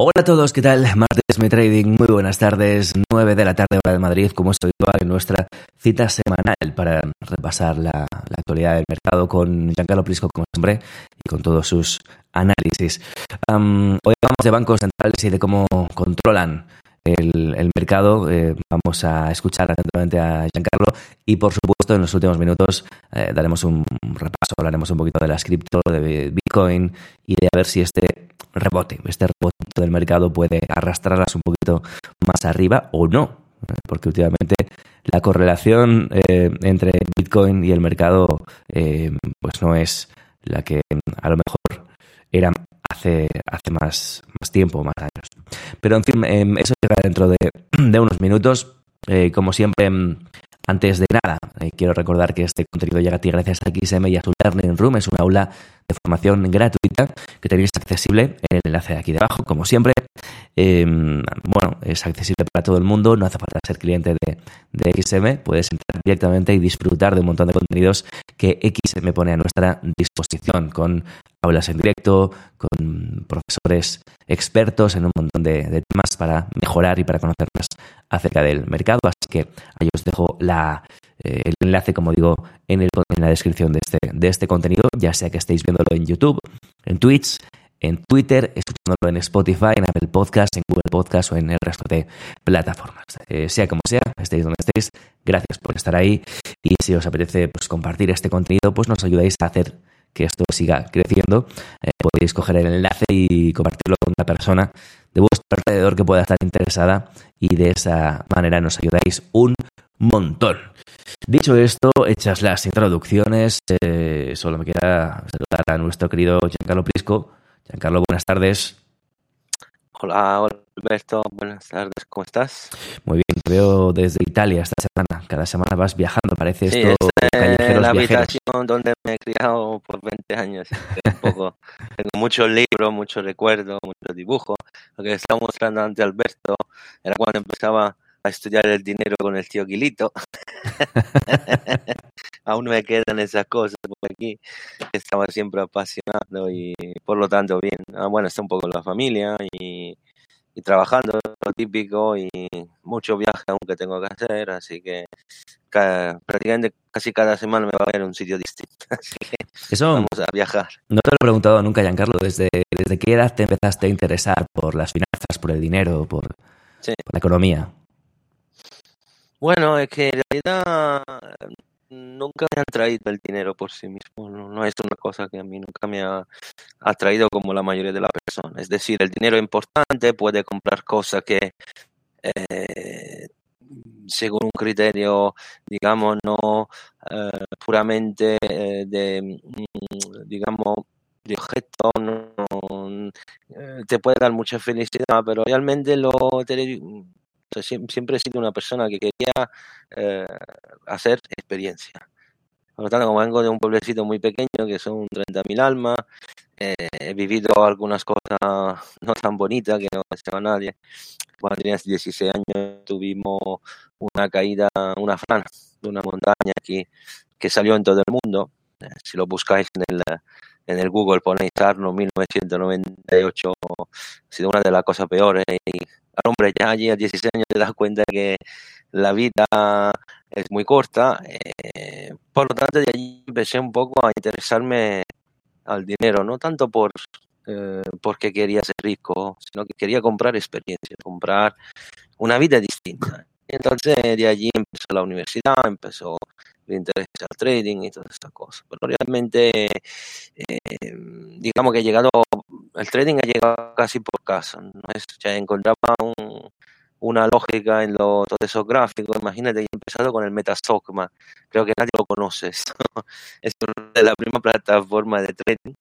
Hola a todos, ¿qué tal? Martes Me Trading, muy buenas tardes, 9 de la tarde hora de Madrid, como es habitual en nuestra cita semanal para repasar la, actualidad del mercado con Giancarlo Prisco, como siempre, y con todos sus análisis. Hoy hablamos de bancos centrales y de cómo controlan el, el mercado. Eh, vamos a escuchar atentamente a Giancarlo y, por supuesto, en los últimos minutos eh, daremos un repaso, hablaremos un poquito de las cripto, de Bitcoin y de a ver si este rebote, este rebote del mercado puede arrastrarlas un poquito más arriba o no, porque últimamente la correlación eh, entre Bitcoin y el mercado eh, pues no es la que a lo mejor era hace, hace más, más tiempo, más años. Pero en fin, eh, eso llega dentro de, unos minutos. Eh, como siempre, antes de nada, eh, quiero recordar que este contenido llega a ti gracias a XM y a su Learning Room. Es una aula de formación gratuita que tenéis accesible en el enlace de aquí debajo, como siempre. Eh, bueno, es accesible para todo el mundo, no hace falta ser cliente de, de, XM, puedes entrar directamente y disfrutar de un montón de contenidos que XM pone a nuestra disposición, con aulas en directo, con profesores expertos en un montón de, temas para mejorar y para conocer más acerca del mercado. Así que ahí os dejo eh, el enlace, como digo, en, el, la descripción de este, de este contenido, ya sea que estéis viéndolo en YouTube, en Twitch, en Twitter, escuchándolo en Spotify, en Apple Podcast, en Google Podcast o en el resto de plataformas. Eh, sea como sea, estéis donde estéis, gracias por estar ahí y si os apetece pues, compartir este contenido, pues nos ayudáis a hacer que esto siga creciendo. Eh, podéis coger el enlace y compartirlo con una persona de vuestro alrededor que pueda estar interesada y de esa manera nos ayudáis un montón. Dicho esto, hechas las introducciones, eh, solo me queda saludar a nuestro querido Giancarlo Prisco. Giancarlo, buenas tardes. Hola, Alberto, buenas tardes, ¿cómo estás? Muy bien, te veo desde Italia esta semana. Cada semana vas viajando, parece sí, esto es, callejeros la viajeros. habitación donde me he criado por 20 años. Un poco, tengo muchos libros, muchos recuerdos, muchos dibujos. Lo que estaba mostrando ante Alberto era cuando empezaba a estudiar el dinero con el tío Guilito. Aún me quedan esas cosas por aquí. Estaba siempre apasionado y por lo tanto bien. Ah, bueno, está un poco la familia y, y trabajando, lo típico, y mucho viaje aún que tengo que hacer, así que cada, prácticamente casi cada semana me va a ver un sitio distinto. Así que Eso vamos a viajar. no te lo he preguntado nunca, Giancarlo. ¿Desde, ¿Desde qué edad te empezaste a interesar por las finanzas, por el dinero, por, Sí. por la economía? Bueno, es que en realidad nunca me ha atraído el dinero por sí mismo. No, es una cosa que a mí nunca me ha atraído como la mayoría de las personas. Es decir, el dinero es importante, puede comprar cosas que eh, según un criterio, digamos, no eh, puramente eh, de, mm, digamos, de objeto, no, te puede dar mucha felicidad, pero realmente lo siempre he sido una persona que quería eh, hacer experiencia. Por lo tanto, como vengo de un pueblecito muy pequeño, que son 30.000 almas, eh, he vivido algunas cosas no tan bonitas que no deseo a nadie. Cuando tenías 16 años tuvimos una caída, una frana de una montaña aquí que salió en todo el mundo. Eh, si lo buscáis en el, en el Google, ponéis Arno 1998, ha sido una de las cosas peores. Al hombre ya allí a 16 años te das cuenta que la vida es muy corta. eh, por lo tanto, de allí empecé un poco a interesarme al dinero, no tanto por eh, porque quería ser rico, sino que quería comprar experiencia, comprar una vida distinta. Entonces, de allí empezó la universidad, empezó el interés al trading y todas estas cosas. Pero realmente, eh, digamos que he llegado, el trading ha llegado casi por casa. ¿no? Es, ya encontraba un, una lógica en lo, todo esos gráficos. Imagínate, he empezado con el Metasogma. Creo que nadie lo conoce. es de la primera plataforma de trading.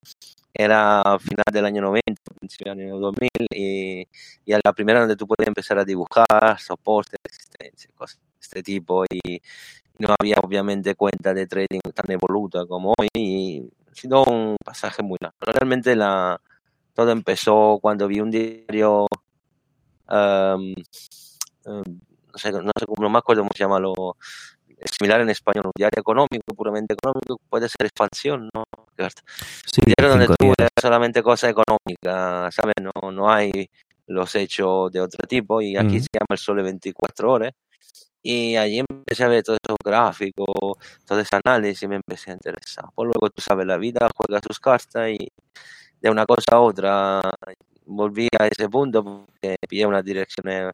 Era final del año 90, principio del año 2000. Y, y a la primera donde tú puedes empezar a dibujar, soporte, existencia, cosas de este tipo. Y, no había obviamente cuenta de trading tan evoluta como hoy. Y ha sido un pasaje muy largo. Realmente la, todo empezó cuando vi un diario Um, um, no sé, no sé, no me acuerdo cómo se llama lo similar en español, un diario económico, puramente económico, puede ser expansión, ¿no? Sí, un diario donde tú lees solamente cosas económicas, ¿sabes? No, no hay los hechos de otro tipo y aquí Mm. se llama el Sole 24 horas y allí empecé a ver todos esos gráficos, todo ese análisis y me empecé a interesar. Pues luego tú sabes, la vida juega sus cartas y de una cosa a otra volví a ese punto porque pillé una dirección eh,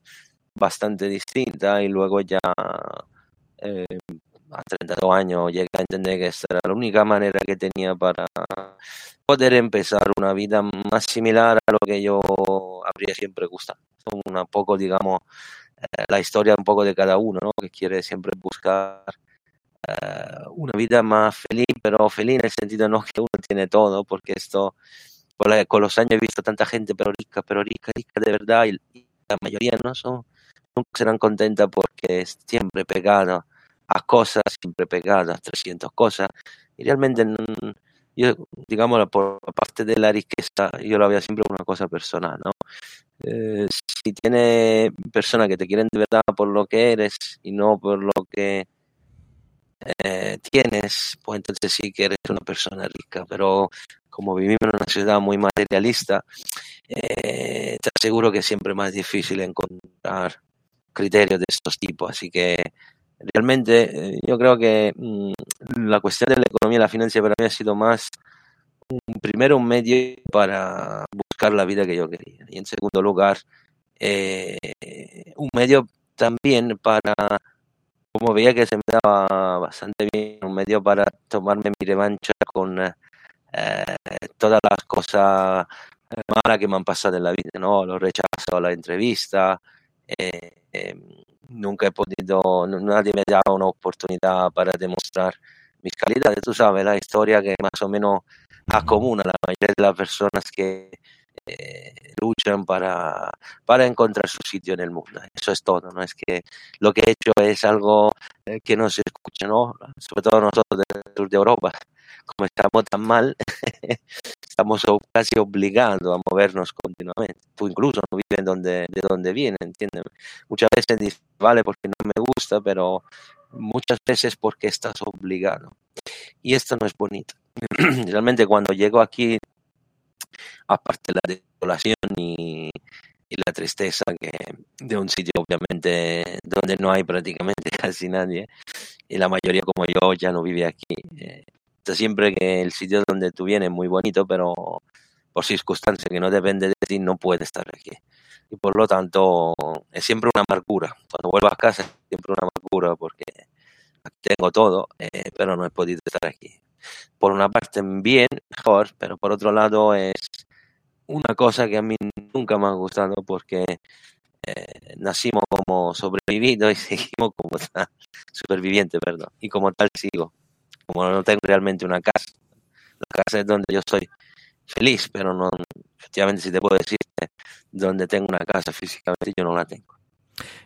bastante distinta y luego ya eh, a 32 años llegué a entender que esta era la única manera que tenía para poder empezar una vida más similar a lo que yo habría siempre gustado. Un poco, digamos, eh, la historia un poco de cada uno, ¿no? Que quiere siempre buscar eh, una vida más feliz, pero feliz en el sentido no que uno tiene todo, porque esto con, la, con, los años he visto tanta gente pero rica, pero rica, rica de verdad, y, y la mayoría no son, nunca serán contentas porque siempre pegado a cosas, siempre pegado a 300 cosas, y realmente yo, digamos, por parte de la riqueza, yo lo veía siempre una cosa personal, ¿no? Eh, si tiene personas que te quieren de verdad por lo que eres y no por lo que eh, tienes, pues entonces sí que eres una persona rica, pero como vivimos en una ciudad muy materialista, eh, te aseguro que es siempre más difícil encontrar criterios de estos tipos. Así que realmente eh, yo creo que mmm, la cuestión de la economía y la financia para mí ha sido más, un, primero, un medio para buscar la vida que yo quería. Y en segundo lugar, eh, un medio también para, como veía que se me daba bastante bien, un medio para tomarme mi revancha con eh, todas las cosas malas que me han pasado en la vida, ¿no? Los rechazos, la entrevista, eh, eh, nunca he podido, nadie me dado una oportunidad para demostrar mis calidades, tú sabes, la historia que más o menos acomuna la mayoría de las personas que eh, luchan para, para encontrar su sitio en el mundo. Eso es todo, ¿no? Es que lo que he hecho es algo eh, que no se escucha, ¿no? Sobre todo nosotros del sur de Europa, como estamos tan mal, estamos casi obligados a movernos continuamente. Tú incluso no vives donde, de donde viene, entiéndeme. Muchas veces dices, vale, porque no me gusta, pero muchas veces porque estás obligado. Y esto no es bonito. Realmente cuando llego aquí, aparte de la desolación y, y, la tristeza que de un sitio obviamente donde no hay prácticamente casi nadie, y la mayoría como yo ya no vive aquí. Eh, siempre que el sitio donde tú vienes es muy bonito, pero por circunstancias que no depende de ti no puede estar aquí. Y por lo tanto es siempre una amargura. Cuando vuelvo a casa es siempre una amargura porque tengo todo, eh, pero no he podido estar aquí. Por una parte bien, mejor, pero por otro lado es una cosa que a mí nunca me ha gustado porque eh, nacimos como sobrevividos y seguimos como tal, superviviente, perdón, y como tal sigo como no tengo realmente una casa. La casa es donde yo soy feliz, pero no, efectivamente, si te puedo decir, donde tengo una casa físicamente, yo no la tengo.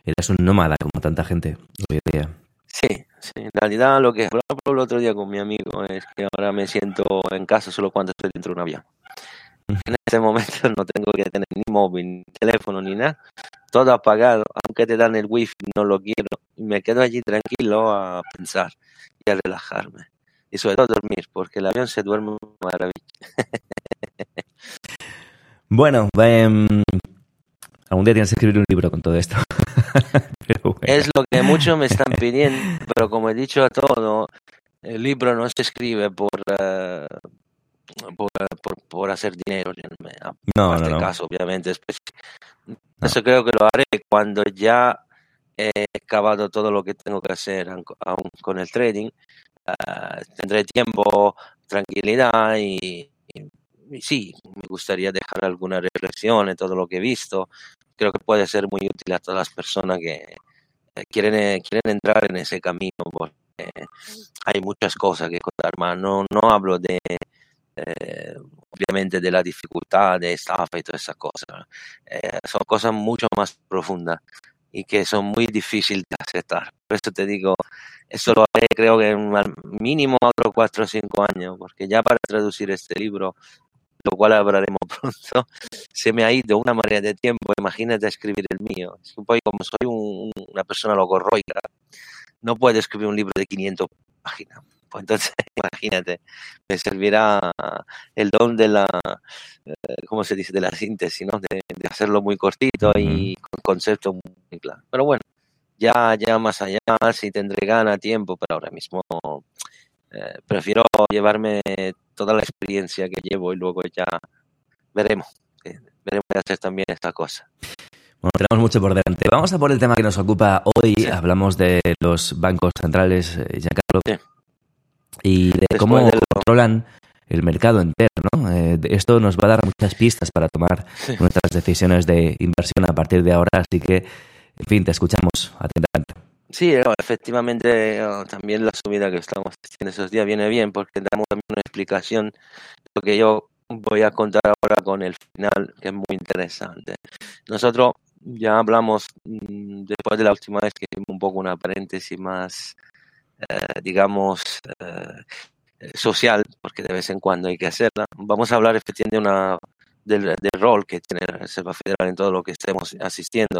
Eres un nómada, como tanta gente hoy en día. Sí, sí, en realidad lo que hablaba el otro día con mi amigo es que ahora me siento en casa solo cuando estoy dentro de un avión. En este momento no tengo que tener ni móvil, ni teléfono, ni nada. Todo apagado, aunque te dan el wifi, no lo quiero. Y me quedo allí tranquilo a pensar a relajarme. Y sobre todo dormir, porque el avión se duerme maravilla. bueno, eh, algún día tienes que escribir un libro con todo esto. pero bueno. Es lo que muchos me están pidiendo, pero como he dicho a todo, el libro no se escribe por... Uh, por, por, por, hacer dinero. No, en no, este no. caso, obviamente. Eso creo que lo haré cuando ya he acabado todo lo que tengo que hacer con el trading. Uh, tendré tiempo, tranquilidad y, sí, me gustaría dejar alguna reflexión en todo lo que he visto, creo que puede ser muy útil a todas las personas que eh, quieren, eh, quieren entrar en ese camino, porque hay muchas cosas que contar, más no, no hablo de, eh, obviamente, de la dificultad de estafa y todas esas cosas. son cosas mucho más profundas y que son muy difíciles de aceptar. Por eso te digo, eso lo haré creo que en mínimo otros cuatro o cinco años, porque ya para traducir este libro lo cual hablaremos pronto, se me ha ido una marea de tiempo. Imagínate escribir el mío. Es pues, como soy una persona logorroica, no puedo escribir un libro de 500 páginas. Pues entonces, imagínate, me servirá el don de la, eh, ¿cómo se dice?, de la síntesis, ¿no? De, hacerlo muy cortito y con conceptos muy claros. Pero bueno, ya, ya más allá, si tendré gana, tiempo, pero ahora mismo eh, prefiero llevarme toda la experiencia que llevo y luego ya veremos. veremos de hacer también esta cosa. Bueno, tenemos mucho por delante. Vamos a por el tema que nos ocupa hoy. Hablamos de los bancos centrales, eh, Giancarlo, y de cómo controlan el mercado entero. Eh, esto nos va a dar muchas pistas para tomar nuestras decisiones de inversión a partir de ahora. Así que, en fin, te escuchamos atentamente. Sí, efectivamente, también la subida que estamos haciendo esos días viene bien porque damos también una explicación de lo que yo voy a contar ahora con el final, que es muy interesante. Nosotros ya hablamos mm, después de la última vez que hicimos un poco una paréntesis más, eh, digamos, eh, social, porque de vez en cuando hay que hacerla. Vamos a hablar efectivamente de una del, rol que tiene la Reserva Federal en todo lo que estemos asistiendo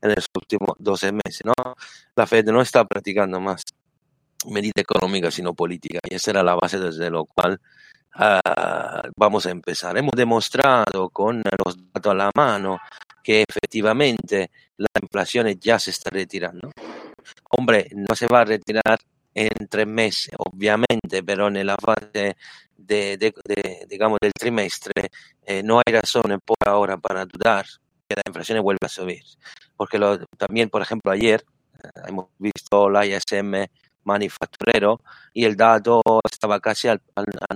en los últimos 12 meses. ¿no? La Fed no está practicando más medida económica, sino política, y esa era la base desde lo cual ah, vamos a empezar. Hemos demostrado con los datos a la mano que efectivamente la inflación ya se está retirando. Hombre, no se va a retirar en tres meses, obviamente, pero en la fase de, digamos, del trimestre eh, no hay razones por ahora para dudar que la inflación vuelva a subir. Porque lo, también, por ejemplo, ayer eh, hemos visto la ISM manufacturero y el dato estaba casi al,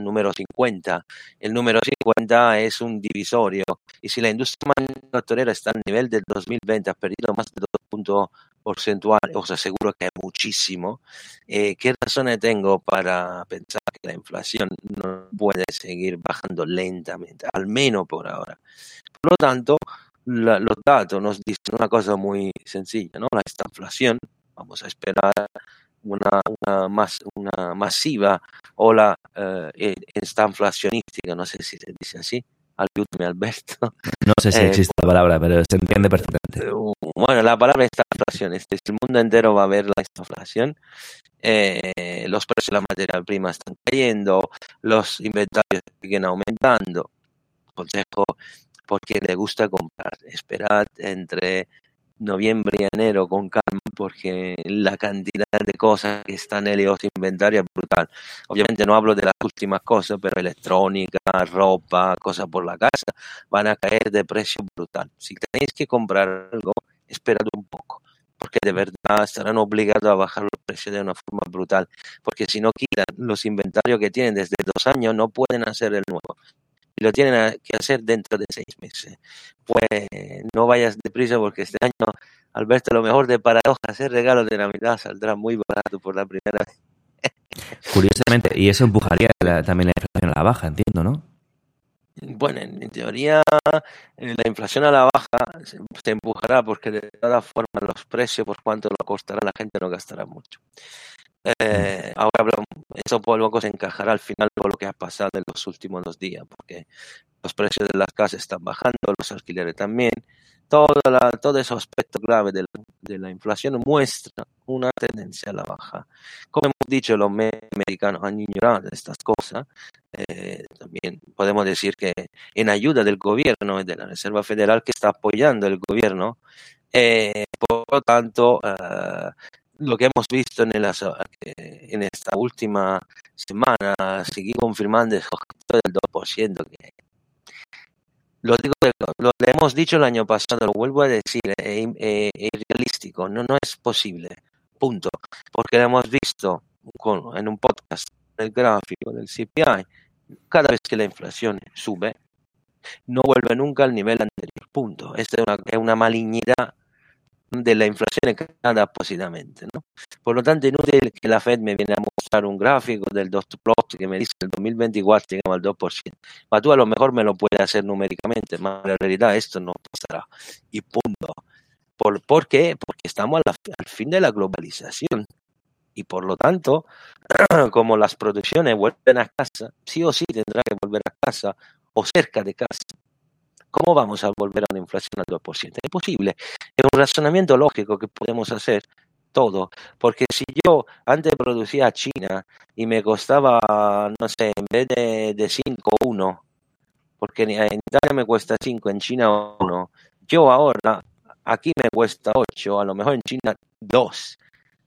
número 50. El número 50 es un divisorio y si la industria manufacturera está al nivel del 2020, ha perdido más de dos puntos porcentuales, os aseguro que es muchísimo, eh, ¿qué razones tengo para pensar que la inflación no puede seguir bajando lentamente, al menos por ahora? Por lo tanto, los datos nos dicen una cosa muy sencilla, ¿no? La inflación, vamos a esperar una, una, más, una masiva ola eh, e, inflacionística, no sé si se dice así. Ayúdame, Alberto. No sé si eh, existe la palabra, pero se entiende perfectamente. Bueno, la palabra es inflación. Este, el mundo entero va a ver la inflación. Eh, los precios de la materia prima están cayendo, los inventarios siguen aumentando. Consejo por quien le gusta comprar, esperad entre noviembre y enero con calma porque la cantidad de cosas que están en el inventario es brutal. Obviamente no hablo de las últimas cosas, pero electrónica, ropa, cosas por la casa, van a caer de precio brutal. Si tenéis que comprar algo, esperad un poco, porque de verdad estarán obligados a bajar los precios de una forma brutal, porque si no quitan los inventarios que tienen desde dos años, no pueden hacer el nuevo lo tienen que hacer dentro de seis meses. Pues no vayas deprisa porque este año, al verte lo mejor de paradojas, el regalo de Navidad saldrá muy barato por la primera vez. Curiosamente, y eso empujaría también la inflación a la baja, entiendo, ¿no? Bueno, en, teoría eh, la inflación a la baja se, empujará porque de todas formas los precios, por cuánto lo costará, la gente no gastará mucho. Eh, ahora hablamos, eso luego se encajará al final con lo que ha pasado en los últimos dos días, porque los precios de las casas están bajando, los alquileres también. Todo, la, todo ese aspecto clave de la, de la, inflación muestra una tendencia a la baja. Como hemos dicho, los americanos han ignorado estas cosas. Eh, también podemos decir que en ayuda del gobierno y de la Reserva Federal que está apoyando el gobierno, eh, por lo tanto, uh, lo que hemos visto en, en esta última semana sigue confirmando el objetivo del 2%. Que lo, digo, lo, hemos dicho el año pasado, lo vuelvo a decir, es eh, eh, irrealístico, no, no es posible, punto. Porque lo hemos visto en un podcast, el gráfico del CPI, cada vez que la inflación sube, no vuelve nunca al nivel anterior. Punto. Esta es una, malignidad de la inflación creada apósitamente. ¿no? Por lo tanto, inútil que la Fed me viene a mostrar un gráfico del dot plot que me dice el 2024 llegamos al 2%. Pero tú a lo mejor me lo puedes hacer numéricamente, pero en realidad esto no pasará. Y punto. ¿Por, ¿por qué? Porque estamos al fin de la globalización. Y por lo tanto, como las producciones vuelven a casa, sí o sí tendrá que volver a casa o cerca de casa. ¿Cómo vamos a volver a una inflación al 2%? Es imposible. Es un razonamiento lógico que podemos hacer todo. Porque si yo antes producía China y me costaba, no sé, en vez de, de 5, 1, porque en Italia me cuesta 5, en China 1, yo ahora aquí me cuesta 8, a lo mejor en China 2.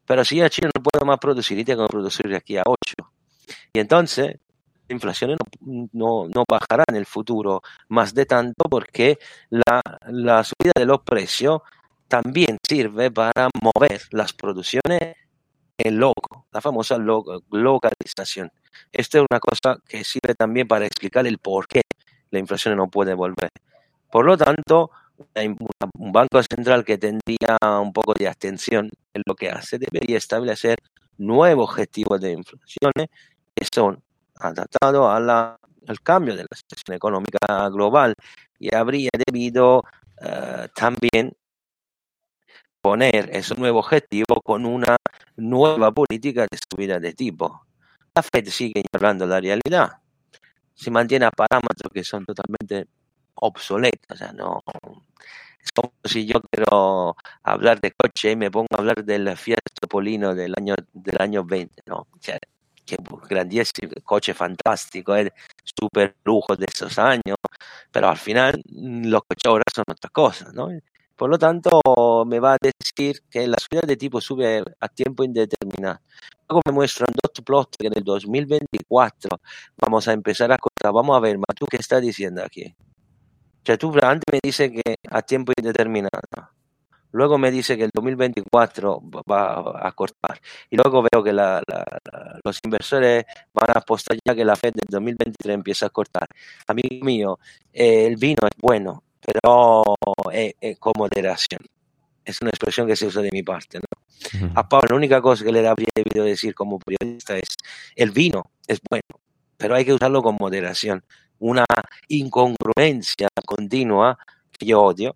Pero si a China no puedo más producir, y tengo que producir de aquí a 8. Y entonces la inflación no, no, bajará en el futuro más de tanto porque la, la subida de los precios también sirve para mover las producciones en loco, la famosa localización. Esto es una cosa que sirve también para explicar el por qué la inflación no puede volver. Por lo tanto, un banco central que tendría un poco de atención en lo que hace debería establecer nuevos objetivos de inflación que son adaptados al cambio de la situación económica global y habría debido uh, también poner ese nuevo objetivo con una nueva política de subida de tipo. La Fed sigue hablando la realidad, se mantiene a parámetros que son totalmente obsoletos, o sea, no, es como si yo quiero hablar de coche y me pongo a hablar del Fiat Topolino del año, del año 20, ¿no? O sea, que grandísimo, coche fantástico, es súper lujo de esos años, pero al final mm, los coches ahora son otra cosa, ¿no? Por lo tanto, me va a decir que la subida de tipo sube a tiempo indeterminado. Luego me muestra un dot plot que en el 2024 vamos a empezar a cortar. Vamos a ver, ma tú qué estás diciendo aquí. Tú antes me dice que a tiempo indeterminado. Luego me dice que el 2024 va a cortar. Y luego veo que la, la, los inversores van a apostar ya que la Fed del 2023 empieza a cortar. Amigo mío, eh, el vino es bueno, pero es, es, con moderación. Es una expresión que se usa de mi parte. ¿no? Uh -huh. A Pablo, la única cosa que le habría debido decir como periodista es, el vino es bueno, pero hay que usarlo con moderación. Una incongruencia continua que yo odio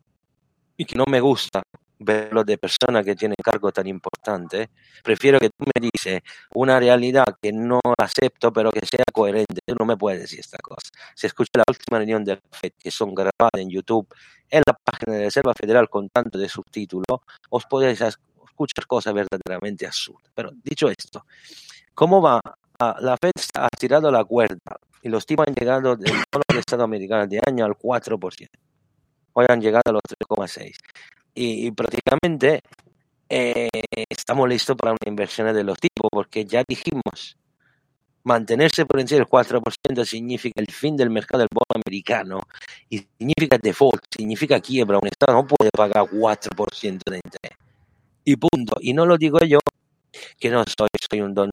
y que no me gusta verlo de personas que tienen cargo tan importante, prefiero que tú me dices una realidad que no acepto, pero que sea coherente. Tú no me puedes decir esta cosa. Si escucha la última reunión de la FED, que son grabadas en YouTube, en la página de Reserva Federal con tanto de subtítulo, os podéis escuchar cosas verdaderamente absurdas. Pero dicho esto, ¿cómo va? La FED ha tirado la cuerda y los tipos han llegado del Estado americano de año al 4%. Hoy han llegado a los 3,6% y, y prácticamente eh, estamos listos para una inversión de los tipos, porque ya dijimos, mantenerse por encima del 4% significa el fin del mercado del bono americano y significa default, significa quiebra. Un Estado no puede pagar 4% de interés. Y punto. Y no lo digo yo, que no soy, soy un don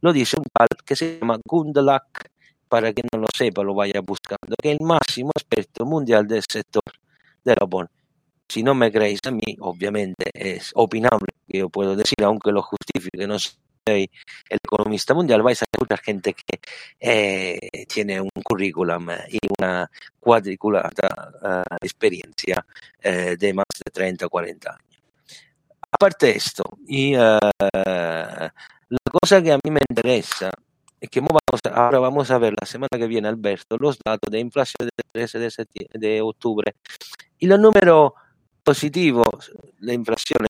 lo dice un tal que se llama Gundlach, para que no lo sepa, lo vaya buscando, que es el máximo experto mundial del sector de bonos si no me creéis a mí, obviamente es opinable que yo puedo decir, aunque lo justifique, no soy el economista mundial, vais a escuchar gente que eh, tiene un currículum y una cuadriculada uh, experiencia uh, de más de 30 o 40 años. Aparte de esto, y uh, la cosa que a mí me interesa es que ahora vamos a ver la semana que viene, Alberto, los datos de inflación del 13 de, de octubre y los números positivos, la inflación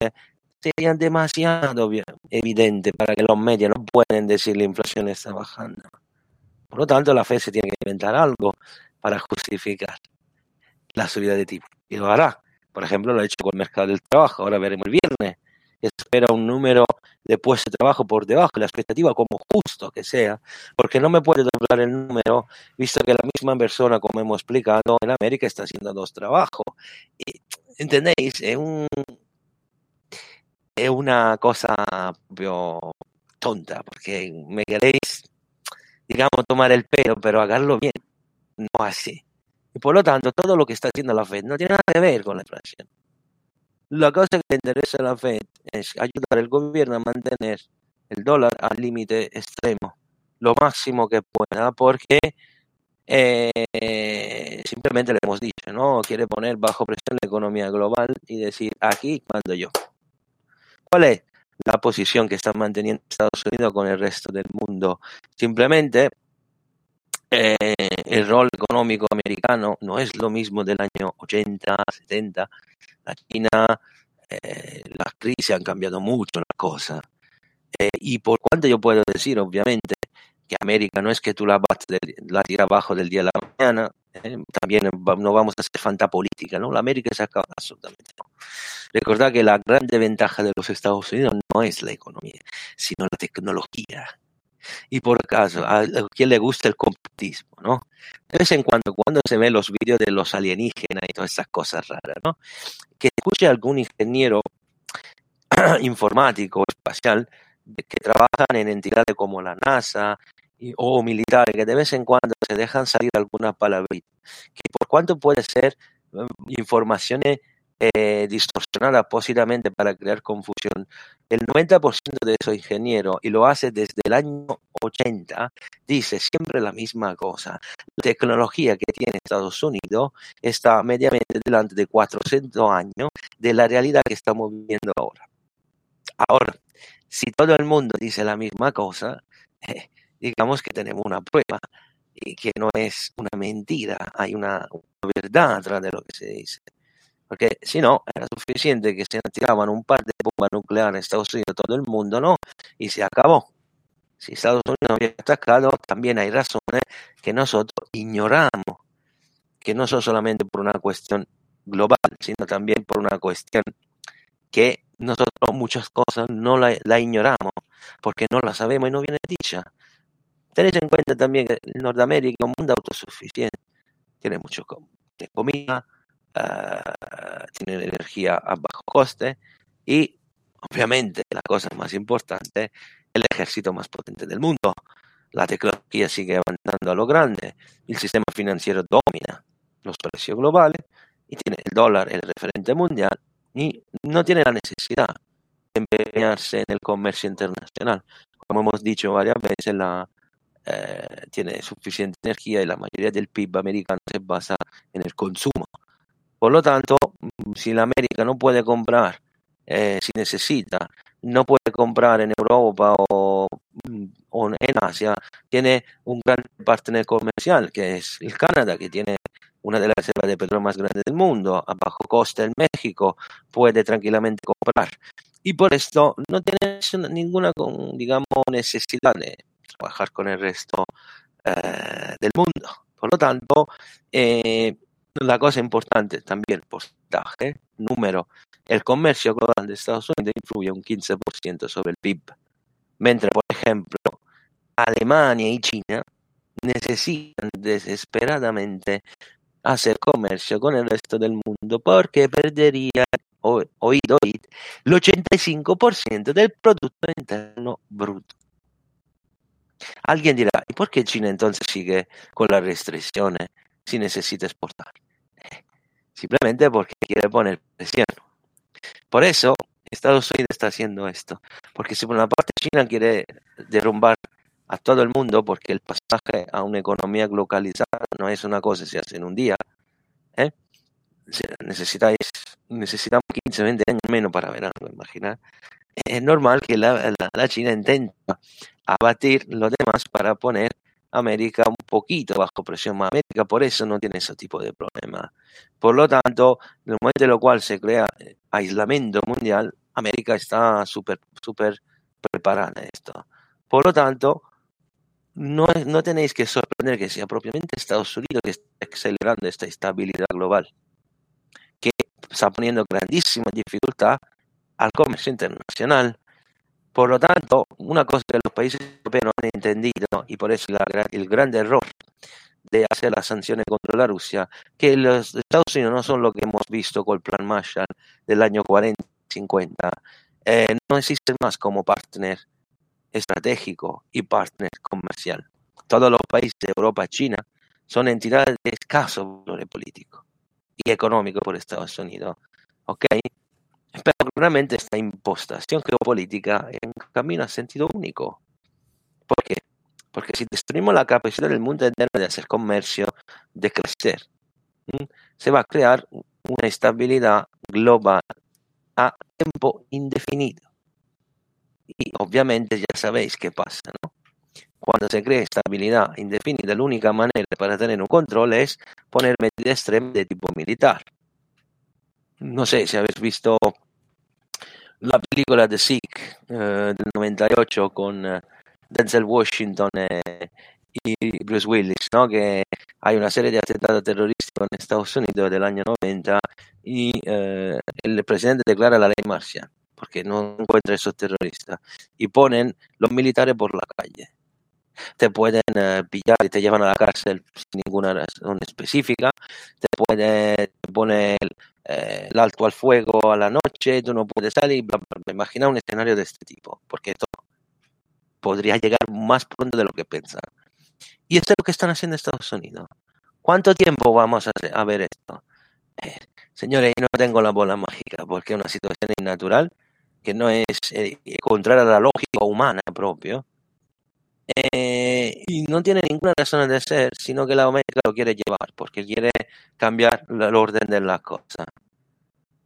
serían demasiado evidentes para que los medios no pueden decir la inflación está bajando. Por lo tanto, la FED se tiene que inventar algo para justificar la subida de tipo. Y lo hará. Por ejemplo, lo ha hecho con el mercado del trabajo. Ahora veremos el viernes. Espera un número de puestos de trabajo por debajo de la expectativa, como justo que sea, porque no me puede doblar el número, visto que la misma persona, como hemos explicado, en América está haciendo dos trabajos. Y ¿Entendéis? Es un es una cosa proprio tonta, porque me queréis, digamos, tomar el pelo, pero hacerlo bien, no así. Y por lo tanto, todo lo que está haciendo la Fed no tiene nada que ver con la inflación. La cosa que le interesa a la Fed es ayudar al gobierno a mantener el dólar al límite extremo, lo máximo que pueda, porque eh, simplemente le hemos dicho, ¿no? Quiere poner bajo presión la economía global y decir aquí cuando yo. ¿Cuál es la posición que está manteniendo Estados Unidos con el resto del mundo? Simplemente eh, el rol económico americano no es lo mismo del año 80, 70. La China, eh, las crisis han cambiado mucho la cosa. Eh, y por cuanto yo puedo decir, obviamente, que América no es que tú la, la tiras abajo del día a la mañana, ¿eh? también no vamos a hacer fanta política, ¿no? La América se acaba absolutamente. No. Recordad que la grande ventaja de los Estados Unidos no es la economía, sino la tecnología. Y por acaso, a quien le gusta el completismo, ¿no? De vez en cuando, cuando se ven los vídeos de los alienígenas y todas esas cosas raras, ¿no? Que escuche algún ingeniero informático o espacial que trabajan en entidades como la NASA o militares que de vez en cuando se dejan salir algunas palabritas, que por cuánto puede ser mm, informaciones eh, distorsionadas posiblemente para crear confusión. El 90% de esos ingenieros, y lo hace desde el año 80, dice siempre la misma cosa. La tecnología que tiene Estados Unidos está mediamente delante de 400 años de la realidad que estamos viviendo ahora. Ahora, si todo el mundo dice la misma cosa, eh, digamos que tenemos una prueba y que no es una mentira, hay una, verdad atrás de lo que se dice. Porque si no, era suficiente que se tiraban un par de bombas nucleares en Estados Unidos, todo el mundo, ¿no? Y se acabó. Si Estados Unidos no atacado, también hay razones que nosotros ignoramos, que no son solamente por una cuestión global, sino también por una cuestión que nosotros muchas cosas no la, la ignoramos porque no la sabemos y no viene dicha. Tened en cuenta también que Norteamérica es un mundo autosuficiente. Tiene mucho de comida, uh, tiene energía a bajo coste y, obviamente, la cosa más importante, el ejército más potente del mundo. La tecnología sigue avanzando a lo grande, el sistema financiero domina los precios globales y tiene el dólar el referente mundial y no tiene la necesidad de empeñarse en el comercio internacional. Como hemos dicho varias veces, la, eh, tiene suficiente energía y la mayoría del PIB americano se basa en el consumo. Por lo tanto, si la América no puede comprar, eh, si necesita, no puede comprar en Europa o, mm, o, en Asia, tiene un gran partner comercial que es el Canadá, que tiene una de las reservas de petróleo más grandes del mundo, a bajo coste en México, puede tranquilamente comprar. Y por esto no tiene ninguna, digamos, necesidad de trabajar con el resto eh, del mundo. Por lo tanto, eh, la cosa importante también, porcentaje, número, el comercio global de Estados Unidos influye un 15% sobre el PIB, mientras, por ejemplo, Alemania y China necesitan desesperadamente hacer comercio con el resto del mundo porque perderían, oído, oíd, el 85% del Producto Interno Bruto. Alguien dirá, ¿y por qué China entonces sigue con las restricciones si necesita exportar? Simplemente porque quiere poner presión. Por eso Estados Unidos está haciendo esto. Porque si por una parte China quiere derrumbar a todo el mundo, porque el pasaje a una economía globalizada no es una cosa se hace en un día, ¿eh? necesitáis, necesitamos 15, 20 años menos para ver algo, imaginar. Es normal que la, China intente abatir los demás para poner América un poquito bajo presión. América por eso no tiene ese tipo de problema. Por lo tanto, en el momento en el cual se crea eh, aislamiento mundial, América está súper, súper preparada a esto. Por lo tanto, no, no tenéis que sorprender que sea propiamente Estados Unidos que está acelerando esta estabilidad global, que está poniendo grandísima dificultad al comercio internacional. Por lo tanto, una cosa que los países europeos no han entendido, y por eso la, el gran error de hacer las sanciones contra la Rusia, que los Estados Unidos no son lo que hemos visto con el plan Marshall del año 40-50, eh, no existen más como partner estratégico y partner comercial. Todos los países de Europa China son entidades de escaso valor político y económico por Estados Unidos. ¿Ok? Pero claramente esta impostación geopolítica camino a sentido único. ¿Por qué? Porque si destruimos la capacidad del mundo entero de hacer comercio, de crecer, se va a crear una estabilidad global a tiempo indefinido. Y obviamente ya sabéis qué pasa, ¿no? Cuando se crea estabilidad indefinida, la única manera para tener un control es poner medidas extremas de tipo militar. No sé si habéis visto la película de Sick eh, del 98 con eh, Denzel Washington eh, y Bruce Willis, ¿no? que hay una serie de atentados terrorísticos en Estados Unidos del año 90 y el presidente declara la ley marcial porque no encuentra esos terroristas y ponen los militares por la calle. Te pueden pillar y te llevan a la cárcel sin ninguna razón específica, te pueden poner eh, el alto al fuego a la noche, tú no puedes salir, bla, imagina un escenario de este tipo, porque esto podría llegar más pronto de lo que pensan. Y esto es lo que están haciendo Estados Unidos. ¿Cuánto tiempo vamos a, ver esto? Eh, señores, no tengo la bola mágica, porque es una situación innatural que no es eh, contraria a la lógica humana propio. Y no tiene ninguna razón de ser, sino que la América lo quiere llevar, porque quiere cambiar el orden de las cosas.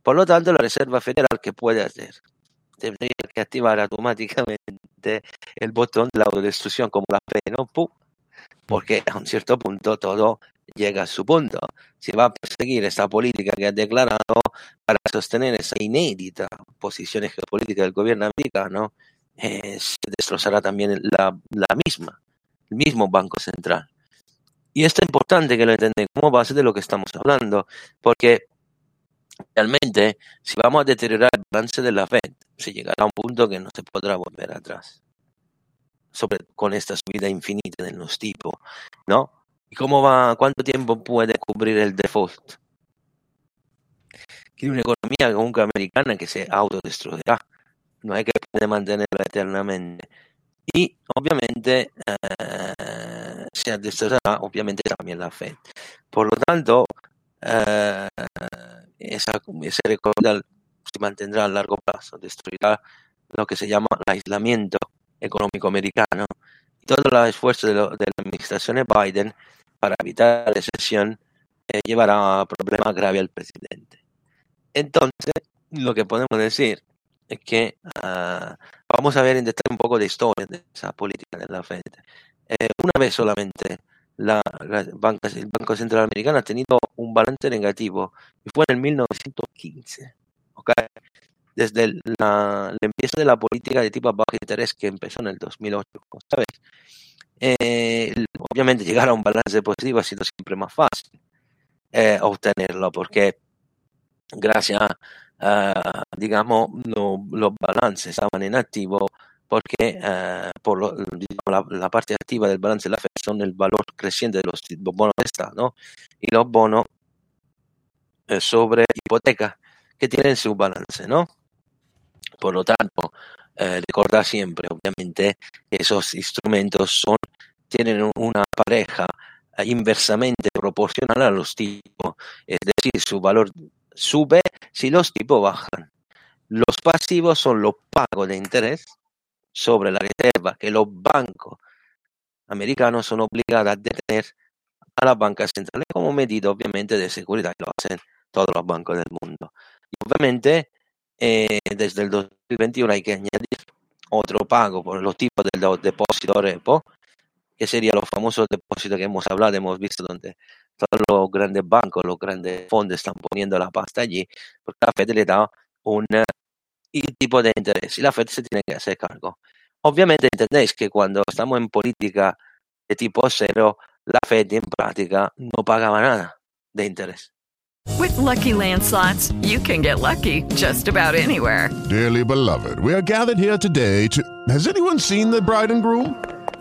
Por lo tanto, la Reserva Federal, ¿qué puede hacer? Tendría que activar automáticamente el botón de la autodestrucción como la P, ¿no? Porque a un cierto punto todo llega a su punto. Si va a perseguir esta política que ha declarado para sostener esa inédita posición geopolítica del gobierno americano, eh, se destrozará también la, misma, el mismo Banco Central. Y esto es importante que lo entendáis como base de lo que estamos hablando, porque realmente, si vamos a deteriorar el balance de la Fed, se llegará a un punto que no se podrá volver atrás. Sobre, con esta subida infinita de los tipos, ¿no? ¿Y cómo va, cuánto tiempo puede cubrir el default? Quiere una economía como americana que se autodestruirá. No hay que poder mantenerla eternamente. Y obviamente eh, se destruirá obviamente también la Fed. Por lo tanto, eh, esa, ese recorrido se mantendrá a largo plazo, destruirá lo que se llama el aislamiento económico americano. Y todo el esfuerzo de, la administración de Biden para evitar la recesión eh, llevará a problemas graves al presidente. Entonces, lo que podemos decir que ah, vamos a ver en detalle un poco de historia de esa política de la Fed. Eh, una vez solamente la, banca, el Banco Central Americano ha tenido un balance negativo y fue en el 1915. ¿okay? Desde la, la empieza de la política de tipo bajo interés que empezó en el 2008, ¿sabes? Eh, obviamente llegar a un balance positivo ha sido siempre más fácil eh, obtenerlo porque gracias a, digamos, los balances estaban en activo porque eh, por lo, digamos, la, parte activa del balance de la Fed son el valor creciente de los bonos de Estado y los bonos eh, sobre hipoteca que tienen su balance, ¿no? Por lo tanto, eh, recordar siempre, obviamente, que esos instrumentos son, tienen una pareja eh, inversamente proporcional a los tipos, es decir, su valor sube si los tipos bajan. Los pasivos son los pagos de interés sobre la reserva que los bancos americanos son obligados a detener a las bancas centrales como medida obviamente de seguridad y lo hacen todos los bancos del mundo. Y obviamente eh, desde el 2021 hay que añadir otro pago por los tipos de los depósitos repo, que serían los famosos depósitos que hemos hablado, hemos visto donde todos los grandes bancos, los grandes fondos están poniendo la pasta allí, porque la Fed le da un tipo de interés y la Fed se tiene que hacer cargo. Obviamente entendéis que cuando estamos en política de tipo cero, la Fed en práctica no pagaba nada de interés. With lucky landslots, you can get lucky just about anywhere. Dearly beloved, we are gathered here today to. Has anyone seen the bride and groom?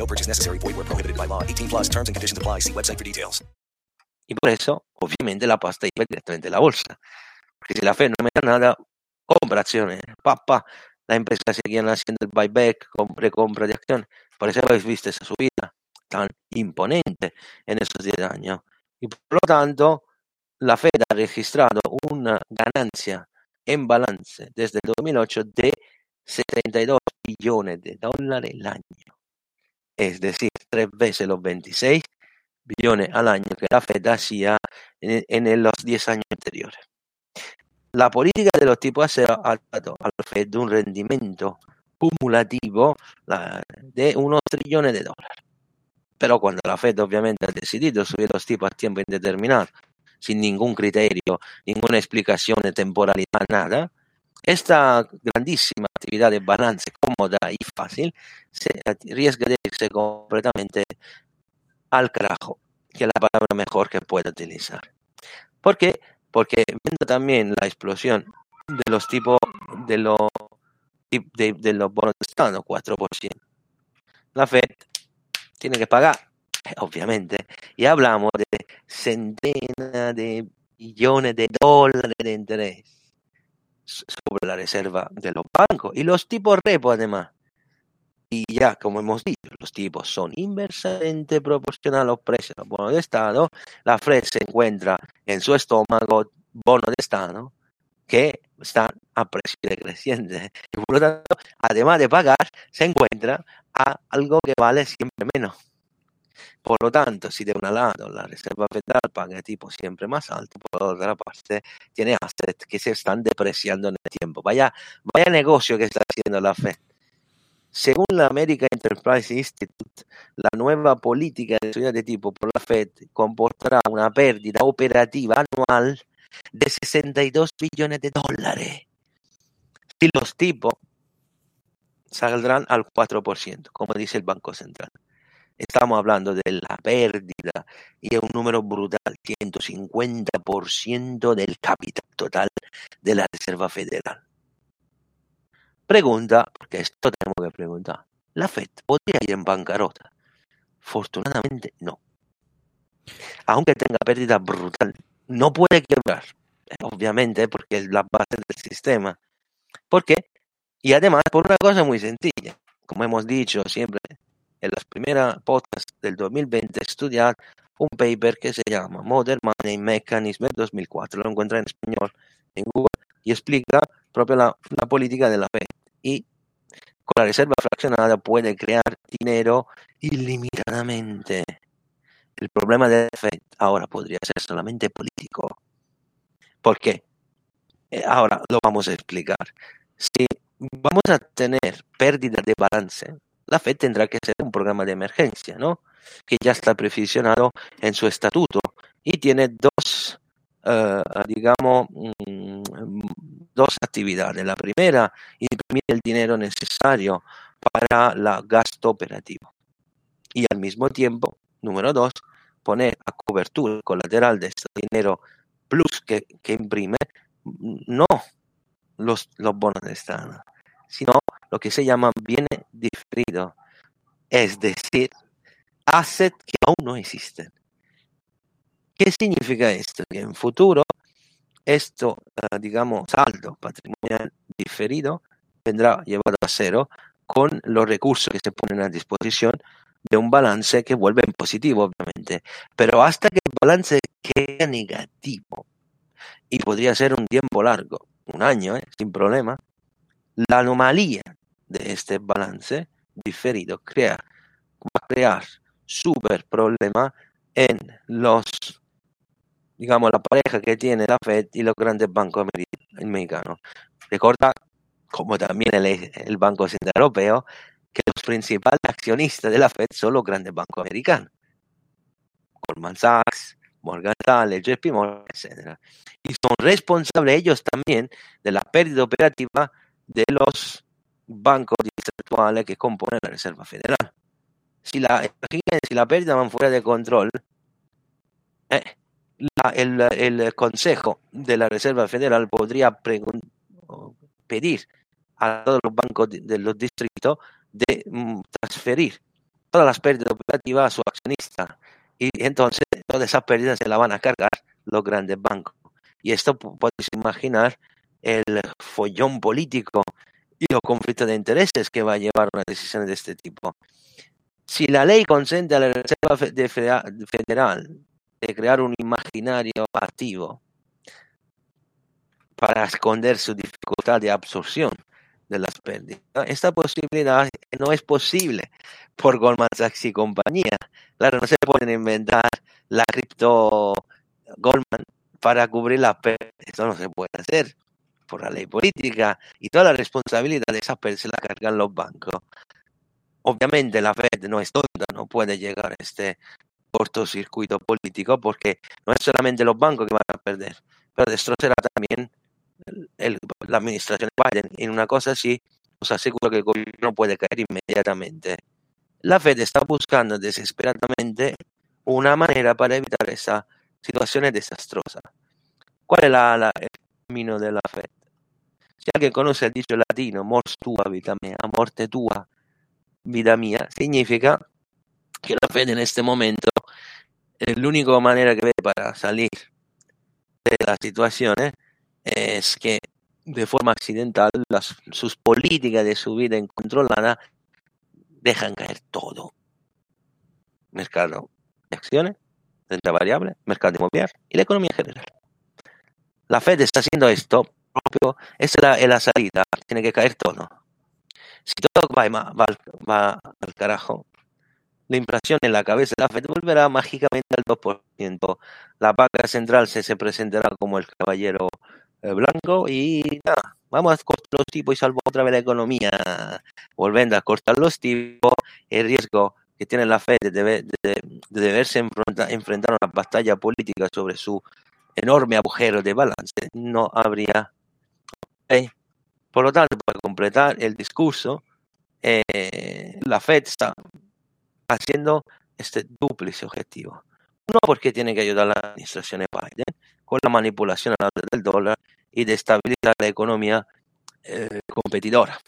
No purchase necessary. Void where prohibited by law. 18 plus terms and conditions apply. See website for details. Y por eso, obviamente, la pasta iba directamente a la bolsa. Porque si la Fed no mete nada, compra acciones. Papá, las empresas seguían haciendo el buyback, compra, compra de acciones. Por eso habéis visto esa subida tan imponente en esos 10 años. Y por lo tanto, la Fed ha registrado una ganancia en balance desde el 2008 de 72 billones de dólares al año. Es decir, tres veces los 26 billones al año que la Fed hacía en, los 10 años anteriores. La política de los tipos de cero ha dado al Fed un rendimiento cumulativo la, de unos trillones de dólares. Pero cuando la Fed obviamente ha decidido subir los tipos a tiempo indeterminado, sin ningún criterio, ninguna explicación de temporalidad, nada, esta grandísima actividad de balance cómoda y fácil se riesga de irse completamente al carajo, que es la palabra mejor que puedo utilizar. ¿Por qué? Porque viendo también la explosión de los tipos de los, de los bonos de Estado, 4%, la Fed tiene que pagar, obviamente, y hablamos de centenas de billones de dólares de interés sobre la reserva de los bancos y los tipos repo además. Y ya, como hemos dicho, los tipos son inversamente proporcionales a los precios de los bonos de Estado. La Fed se encuentra en su estómago bonos de Estado que están a precio decreciente. Y por lo tanto, además de pagar, se encuentra a algo que vale siempre menos. Por lo tanto, si de un lado la Reserva Federal paga tipo siempre más alto, por otra parte tiene assets que se están depreciando en el tiempo. Vaya, vaya negocio que está haciendo la Fed. Según la American Enterprise Institute, la nueva política de subida de tipo por la Fed comportará una pérdida operativa anual de 62 billones de dólares. Si los tipos saldrán al 4%, como dice el Banco Central. Estamos hablando de la pérdida y es un número brutal, 150% del capital total de la Reserva Federal. Pregunta, porque esto tenemos que preguntar, ¿la Fed podría ir en bancarrota? Fortunadamente no. Aunque tenga pérdida brutal, no puede quebrar, obviamente, porque es la base del sistema. ¿Por qué? Y además por una cosa muy sencilla, como hemos dicho siempre en las primeras podcasts del 2020, estudiar un paper que se llama Modern Money Mechanism 2004, lo encuentra en español en Google y explica propio la, la política de la Fed. Y con la reserva fraccionada puede crear dinero ilimitadamente. El problema de la Fed ahora podría ser solamente político. ¿Por qué? Eh, ahora lo vamos a explicar. Si vamos a tener pérdida de balance, la Fed tendrá que hacer un programa de emergencia, ¿no? Que ya está previsionado en su estatuto y tiene dos, uh, digamos, mm, dos actividades. La primera, imprimir el dinero necesario para el gasto operativo. Y al mismo tiempo, número dos, poner a cobertura colateral de este dinero plus que, imprime, no los, los bonos de Estado, sino lo que se llama bienes diferidos, es decir, assets que aún no existen. ¿Qué significa esto? Que en futuro, esto, uh, digamos, saldo patrimonial diferido vendrá llevado a cero con los recursos que se ponen a disposición de un balance que vuelve en positivo, obviamente. Pero hasta que el balance quede negativo, y podría ser un tiempo largo, un año, ¿eh? sin problema, la anomalía de este balance diferido crea, va a crear super problema en los digamos, la pareja que tiene la Fed y los grandes bancos americanos. Recuerda, como también el, el Banco Central Europeo, que los principales accionistas de la Fed son los grandes bancos americanos. Goldman Sachs, Morgan Stanley, JP Morgan, etc. Y son responsables ellos también de la pérdida operativa de los bancos distribuales que componen la Reserva Federal. Si la, si la pérdida van fuera de control, eh, la, el, el, Consejo de la Reserva Federal podría pedir a todos los bancos de, de los distritos de mm, transferir todas las pérdidas operativas a su accionista. Y entonces todas esas pérdidas se las van a cargar los grandes bancos. Y esto podéis imaginar el follón político y los conflictos de intereses que va a llevar una decisión de este tipo. Si la ley consente a la Reserva Federal de crear un imaginario activo para esconder su dificultad de absorción de las pérdidas. Esta posibilidad no es posible por Goldman Sachs y compañía. Claro, no se pueden inventar la cripto Goldman para cubrir las pérdidas. Eso no se puede hacer por la ley política y toda la responsabilidad de esa se la cargan los bancos. Obviamente la Fed no es tonta, no puede llegar a este cortocircuito político porque no es solamente los bancos que van a perder, pero destrozará también la administración de Biden. En una cosa así, os aseguro que el gobierno puede caer inmediatamente. La Fed está buscando desesperadamente una manera para evitar esa situación desastrosa. ¿Cuál es la, el camino de la Fed? Si alguien conoce el dicho latino, mors tua vita mea, morte tua vida mía, significa que la Fed en este momento es la única manera que ve para salir de la situación es que de forma accidental las, sus políticas de subida incontrolada dejan caer todo. Mercado de acciones, renta variable, mercado inmobiliario y la economía general. La Fed está haciendo esto propio, es la, es la salida, tiene que caer todo. Si todo va, va, va al carajo, la inflación en la cabeza de la Fed volverá mágicamente al 2%. La banca central se, se presentará como el caballero eh, blanco y nada, vamos a cortar los tipos y salvo otra vez la economía. Volviendo a cortar los tipos, el riesgo que tiene la Fed de, de, de, de deberse enfrentar, enfrentar una batalla política sobre su enorme agujero de balance no habría. Por lo tanto, para completar el discurso, eh, la Fed está haciendo este duplice objetivo. Uno, porque tiene que ayudar a la administración de Biden con la manipulación del dólar y de estabilizar la economía eh, competidora.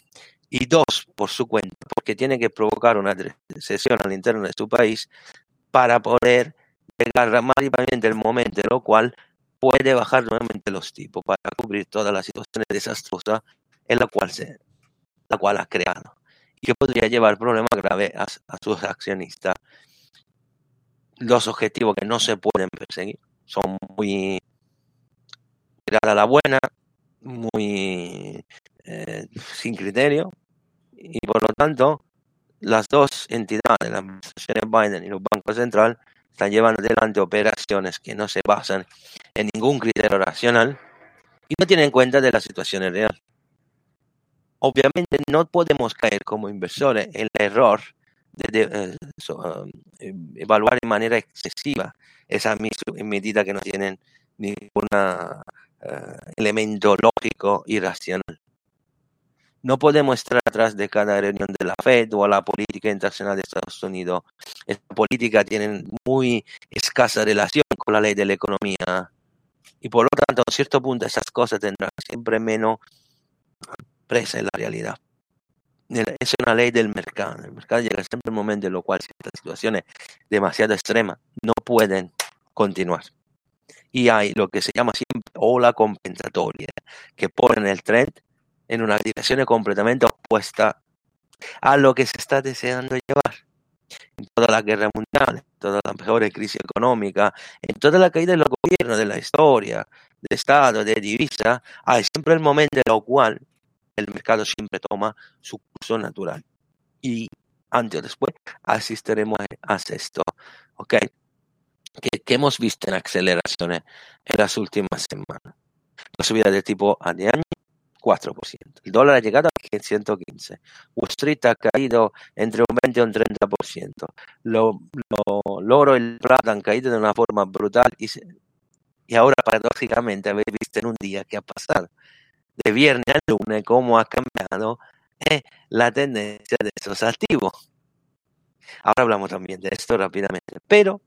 Y dos, por su cuenta, porque tiene que provocar una recesión al interno de su país para poder llegar rápidamente el momento en lo cual puede bajar nuevamente los tipos para cubrir todas las situaciones desastrosas en la cual, se, la cual ha creado y que podría llevar problemas graves a, a sus accionistas. Los objetivos que no se pueden perseguir son muy a la buena, muy eh, sin criterio, y por lo tanto, las dos entidades, la administración Biden y los bancos centrales, están llevando adelante operaciones que no se basan en ningún criterio racional y no tienen en cuenta de la situación real. Obviamente no podemos caer como inversores en el error de, so, uh, evaluar de manera excesiva esas medidas que no tienen ninguna uh, elemento lógico y racional. No podemos estar atrás de cada reunión de la Fed o la política internacional de Estados Unidos. Esta política tiene muy escasa relación con la ley de la economía y por lo tanto, a cierto punto, esas cosas tendrán siempre menos presa en la realidad. Es una ley del mercado. El mercado llega siempre un momento en lo cual ciertas situaciones demasiado extremas no pueden continuar y hay lo que se llama siempre ola compensatoria, que ponen el trend en una dirección completamente opuesta a lo que se está deseando llevar. En toda la guerra mundial, en toda la mejor crisis económica, en toda la caída de los gobiernos, de la historia, de Estado, de divisa, hay siempre el momento en el cual el mercado siempre toma su curso natural. Y antes o después asistiremos a esto. ¿Ok? que, hemos visto en aceleraciones en las últimas semanas. La subida de tipo a de 4%. El dólar ha llegado a 115. Wall Street ha caído entre un 20 y un 30%. Lo, lo, el oro y el plata han caído de una forma brutal y, y ahora paradójicamente habéis visto en un día que ha pasado de viernes a lunes cómo ha cambiado eh, la tendencia de esos activos. Ahora hablamos también de esto rápidamente, pero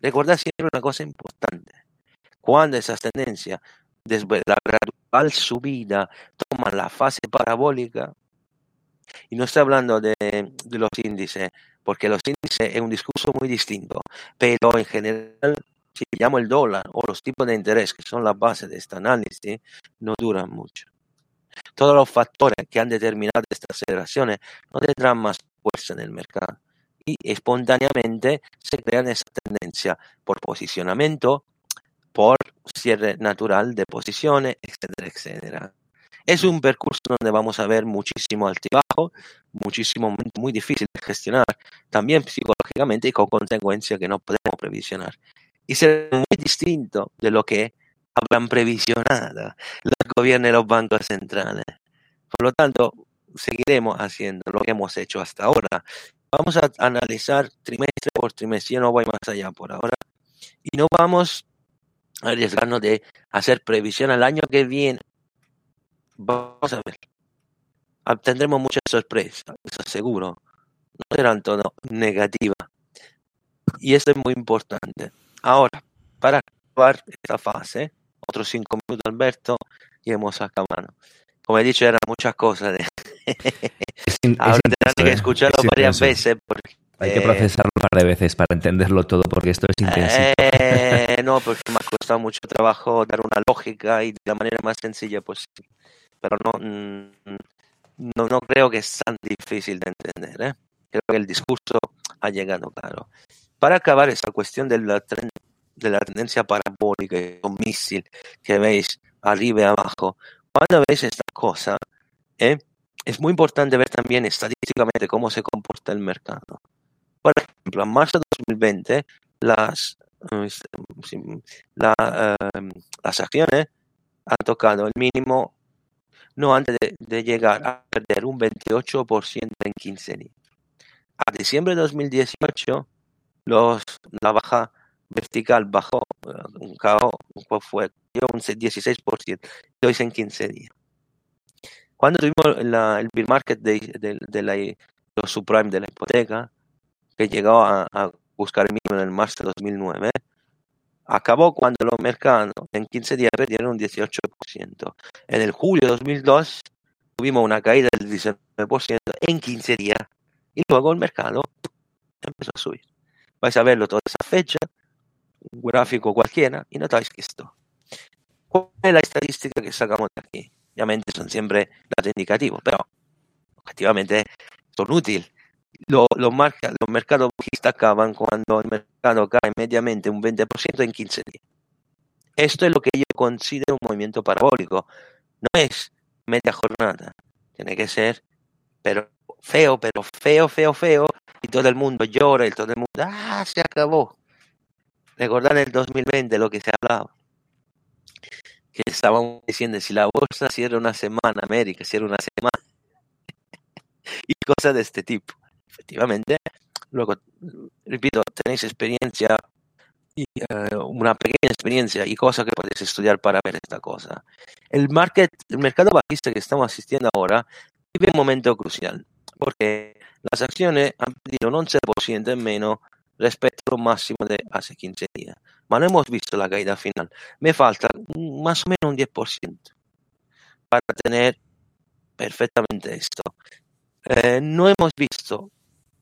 recordad siempre una cosa importante. Cuando esas tendencias, desde la gradual subida, toman la fase parabólica, y no estoy hablando de, de los índices, porque los índices es un discurso muy distinto, pero en general si llamo el dólar o los tipos de interés que son la base de este análisis, no duran mucho. Todos los factores que han determinado estas aceleraciones no tendrán más fuerza en el mercado y espontáneamente se crean esa tendencia por posicionamiento, por cierre natural de posiciones, etcétera, etcétera. Es un percurso donde vamos a ver muchísimo altibajo, muchísimo muy difícil de gestionar, también psicológicamente y con consecuencias que no podemos previsionar y será muy distinto de lo que habrán previsionado los gobiernos y los bancos centrales. Por lo tanto, seguiremos haciendo lo que hemos hecho hasta ahora. Vamos a analizar trimestre por trimestre, yo no voy más allá por ahora, y no vamos arriesgarnos de hacer previsión al año que viene. Vamos a ver. Tendremos muchas sorpresas, eso seguro. No serán todo negativas. Y eso es muy importante. Ahora, para acabar esta fase, otros cinco minutos, Alberto, y hemos acabado. Como he dicho, eran muchas cosas. De... Es, Ahora tendrán que escucharlo es varias veces. Porque, Hay que procesarlo un par de veces para entenderlo todo, porque esto es intenso. Eh, no, porque me ha costado mucho trabajo dar una lógica y de la manera más sencilla posible. Pero no, mm, no, no creo que es tan difícil de entender. ¿eh? Creo que el discurso ha llegado claro. Para acabar esa cuestión de la, de la tendencia parabólica, un misil que veis arriba y abajo, cuando veis esta cosa, ¿eh? es muy importante ver también estadísticamente cómo se comporta el mercado. Por ejemplo, en marzo de 2020, las, eh, sí, la, eh, las acciones han tocado el mínimo no antes de, llegar a perder un 28% en 15 días. A diciembre de 2018, los, la baja vertical bajó, eh, un cao pues fue un 16%, y hoy en 15 días. Cuando tuvimos el bear market de, de, los subprime de la hipoteca, que llegó a, a buscar el mínimo en el marzo de 2009, acabó cuando los mercados en 15 días perdieron un 18%. En el julio de 2002 tuvimos una caída del 19% en 15 días y luego el mercado empezó a subir. Vais a verlo toda esa fecha, un gráfico cualquiera, y notáis que esto. ¿Cuál es la estadística que sacamos de aquí? Obviamente son siempre datos indicativos, pero objetivamente son útiles. Lo, lo marca, los mercados bajistas acaban cuando el mercado cae mediamente un 20% en 15 días. Esto es lo que yo considero un movimiento parabólico. No es media jornada. Tiene que ser, pero feo, pero feo, feo, feo. Y todo el mundo llora y todo el mundo, ah, se acabó. Recordar el 2020 lo que se hablaba. Que estábamos diciendo, si la bolsa cierra una semana, América cierra una semana. y cosas de este tipo. Efectivamente, luego, repito, tenéis experiencia y uh, una pequeña experiencia y cosas que podéis estudiar para ver esta cosa. El, market, el mercado bajista que estamos asistiendo ahora vive un momento crucial, porque las acciones han perdido un 11% en menos respecto al máximo de hace 15 días. Ma no hemos visto la caída final. Me falta más o menos un 10% para tener perfectamente esto. Eh, no hemos visto,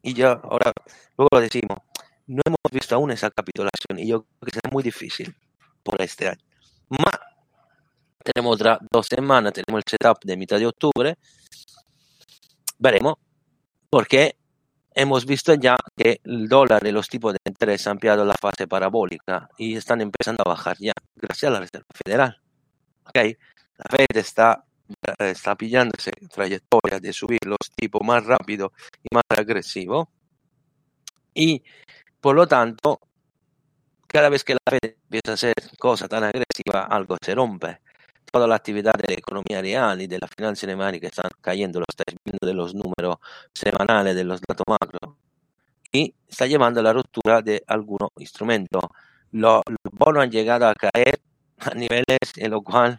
y ya ahora luego lo decimos, no hemos visto aún esa capitulación y yo creo que será muy difícil por este año. Ma tenemos otras dos semanas, tenemos el setup de mitad de octubre, veremos, porque hemos visto ya que el dólar y los tipos de interés han ampliado la fase parabólica y están empezando a bajar ya, gracias a la Reserva Federal. ¿Okay? La Fed está, está pillándose trayectoria de subir los tipos más rápido y más agresivo y por lo tanto cada vez que la Fed empieza a hacer cosas tan agresivas, algo se rompe. Toda la actividad de la economía real y de la finanza que están cayendo, lo estáis viendo de los números semanales, de los datos macro. Y está llevando a la ruptura de algunos instrumentos. Los, los bonos han llegado a caer a niveles en los cuales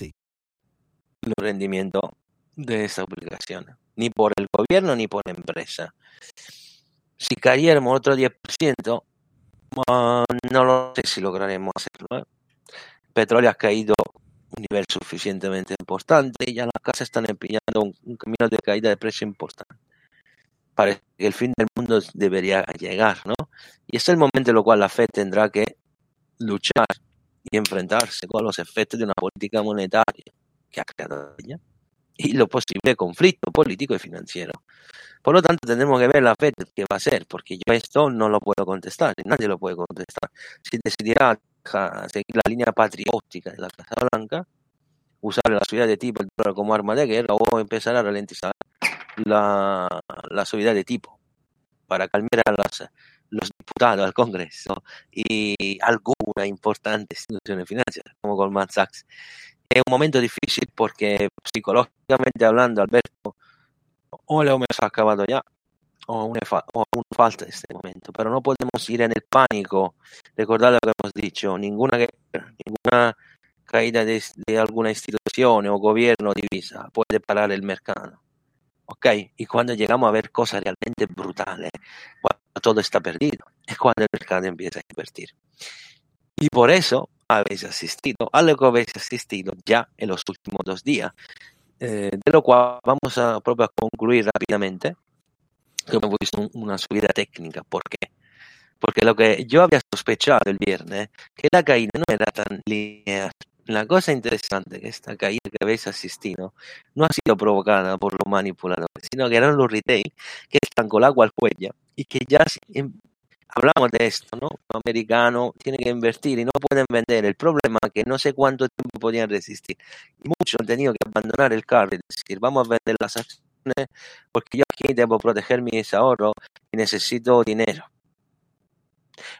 Los rendimientos de esa obligación, ni por el gobierno ni por la empresa. Si cayéramos otro 10%, uh, no lo sé si lograremos hacerlo. ¿eh? El petróleo ha caído un nivel suficientemente importante y ya las casas están empillando un, un camino de caída de precio importante. Parece que el fin del mundo debería llegar, ¿no? Y es el momento en el cual la Fed tendrá que luchar y enfrentarse con los efectos de una política monetaria que ha creado ella y lo posible conflicto político y financiero. Por lo tanto, tendremos que ver la FED qué va a hacer, porque yo esto no lo puedo contestar, nadie lo puede contestar. Si decidirá seguir la línea patriótica de la Casa Blanca, usar la subida de tipo como arma de guerra o empezar a ralentizar la, la subida de tipo para calmar a las, los diputados al Congreso y alguna importante instituciones financieras como Goldman Sachs es un momento difícil porque psicológicamente hablando, Alberto, o mes ha acabado ya, o aún, fa o aún falta este momento, pero no podemos ir en el pánico. Recordad lo que hemos dicho, ninguna, ninguna caída de, de alguna institución o gobierno divisa puede parar el mercado. ¿Ok? Y cuando llegamos a ver cosas realmente brutales, cuando todo está perdido, es cuando el mercado empieza a invertir. Y por eso habéis asistido a lo que habéis asistido ya en los últimos dos días, eh, de lo cual vamos a, a concluir rápidamente, que hemos visto una subida técnica. ¿Por qué? Porque lo que yo había sospechado el viernes, que la caída no era tan lineal. La cosa interesante que esta caída que habéis asistido no ha sido provocada por los manipuladores, sino que eran los retail que están con el agua al cuello y que ya hablamos de esto, ¿no? Los americanos tienen que invertir y no pueden vender. El problema es que no sé cuánto tiempo podían resistir. Y muchos han tenido que abandonar el carro y decir, vamos a vender las acciones porque yo aquí debo proteger mis ahorros y necesito dinero.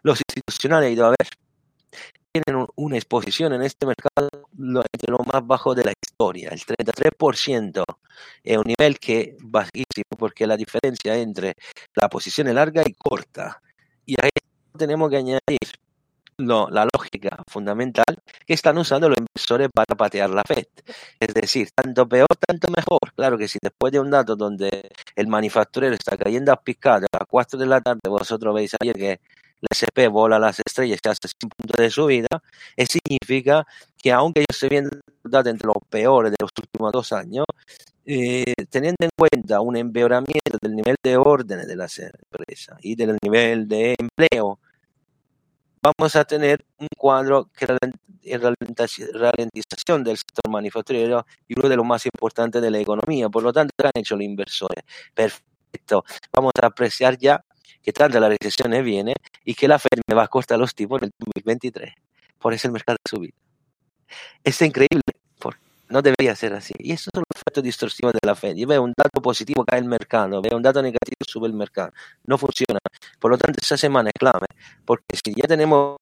Los institucionales he ido a ver. Tienen una exposición en este mercado entre lo más bajo de la historia, el 33%. Es un nivel que es bajísimo porque la diferencia entre la posición es larga y corta y ahí tenemos que añadir lo, la lógica fundamental que están usando los inversores para patear la Fed. Es decir, tanto peor, tanto mejor. Claro que si después de un dato donde el manufacturero está cayendo a picado a las 4 de la tarde, vosotros veis ayer que la SP vola las estrellas y hace 100 puntos de subida, eso significa que aunque yo estoy viendo datos entre los peores de los últimos dos años, eh, teniendo en cuenta un empeoramiento del nivel de órdenes de las empresas y del nivel de empleo, vamos a tener un cuadro que ralentización del sector manufacturero y uno de los más importantes de la economía. Por lo tanto, ¿qué han hecho los inversores? Perfecto. Vamos a apreciar ya que tanta la recesión viene y que la Fed me va a cortar los tipos en el 2023. Por eso el mercado ha subido. Es increíble no debería ser así. Y eso es el efecto distorsivo de la Fed. Yo veo un dato positivo cae el mercado, veo un dato negativo sube el mercado. No funciona. Por lo tanto, esa semana es clave, porque si ya tenemos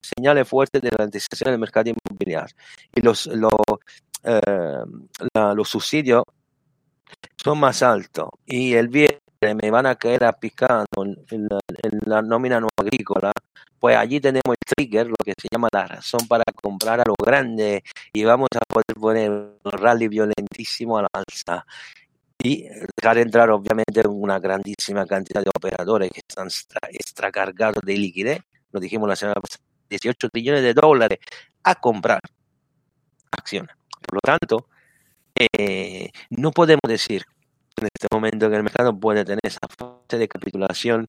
señales fuertes de ralentización del mercado inmobiliario y los, eh, los subsidios son más altos y el bien me van a caer a picando en la, en la nómina no agrícola, pues allí tenemos el trigger, lo que se llama la razón para comprar a lo grande y vamos a poder poner un rally violentísimo a la alza y dejar entrar obviamente una grandísima cantidad de operadores que están extra, extracargados de liquidez, lo dijimos la semana pasada, 18 trillones de dólares a comprar acciones. Por lo tanto, eh, no podemos decir en este momento que el mercado puede tener esa fase de capitulación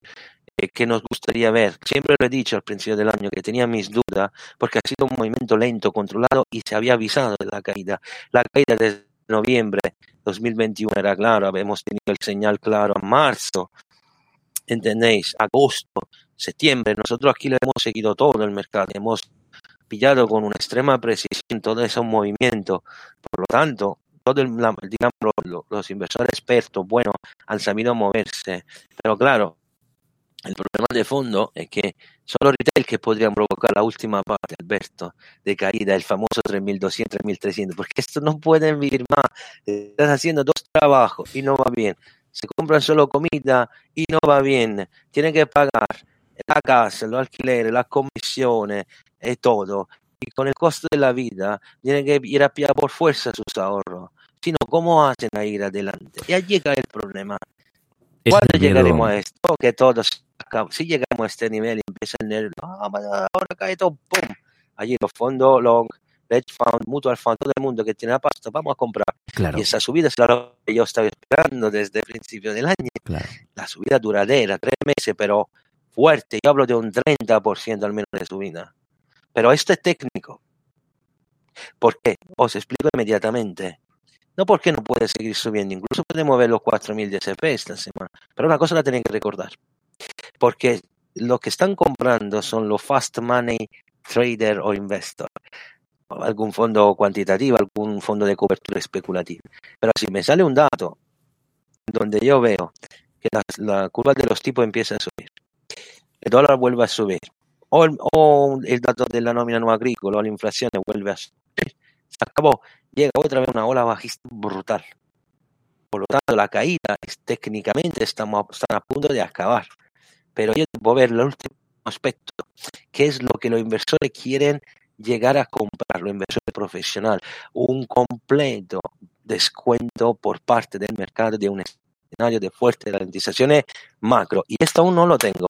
que nos gustaría ver. Siempre lo he dicho al principio del año que tenía mis dudas porque ha sido un movimiento lento, controlado y se había avisado de la caída. La caída desde noviembre 2021 era claro, habíamos tenido el señal claro en marzo, ¿entendéis? Agosto, septiembre, nosotros aquí le hemos seguido todo el mercado, hemos pillado con una extrema precisión todo ese movimiento. Por lo tanto, todo el, digamos, los, los inversores expertos, bueno, han sabido moverse. Pero claro, el problema de fondo es que solo retail que podrían provocar la última parte, Alberto, de caída, el famoso 3200, 3300, porque esto no pueden vivir más. Estás haciendo dos trabajos y no va bien. Se compran solo comida y no va bien. Tienen que pagar la casa, los alquileres, las comisiones y todo. Y con el costo de la vida, tienen que ir a pillar por fuerza sus ahorros. Si no, ¿cómo hacen a ir adelante? Y allí cae el problema. ¿Cuándo llegaremos a esto? Que todos, si llegamos a este nivel y empieza el nervio, ah, ahora cae todo, ¡pum! Allí los fondos, long, hedge fund, mutual fund, todo el mundo que tiene la pasta, vamos a comprar. Claro. Y esa subida es la que yo estaba esperando desde el principio del año. Claro. La subida duradera, tres meses, pero fuerte. Yo hablo de un 30% al menos de subida. Pero esto es técnico. ¿Por qué? Os explico inmediatamente. No porque no puede seguir subiendo, incluso podemos ver los 4.000 de SP esta semana. Pero una cosa la tienen que recordar. Porque lo que están comprando son los fast money trader o investor. Algún fondo cuantitativo, algún fondo de cobertura especulativa. Pero si me sale un dato donde yo veo que la, curva de los tipos empieza a subir, el dólar vuelve a subir, o el, o el dato de la nómina no agrícola o la inflación vuelve a subir, se acabó, llega otra vez una ola bajista brutal. Por lo tanto, la caída es, técnicamente estamos están a punto de acabar. Pero yo debo ver el último aspecto, que es lo que los inversores quieren llegar a comprar, los inversores profesionales, un completo descuento por parte del mercado de un escenario de fuertes ralentizaciones macro. Y esto aún no lo tengo.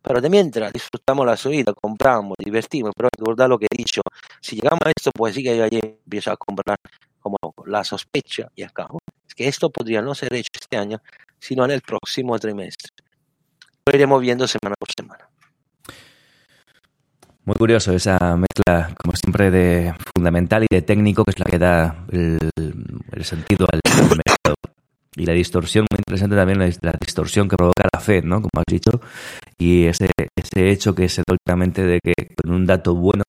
Pero de mientras disfrutamos la subida, compramos, divertimos, pero recordad lo que he dicho, si llegamos a esto, pues sí que yo empiezo a comprar como la sospecha y acabo. Es que esto podría no ser hecho este año, sino en el próximo trimestre. Lo iremos viendo semana por semana. Muy curioso esa mezcla, como siempre, de fundamental y de técnico, que es la que da el, sentido al mercado. Y la distorsión, muy interesante también, la, la, distorsión que provoca la Fed, ¿no? Como has dicho, y ese, ese hecho que se da de que con un dato bueno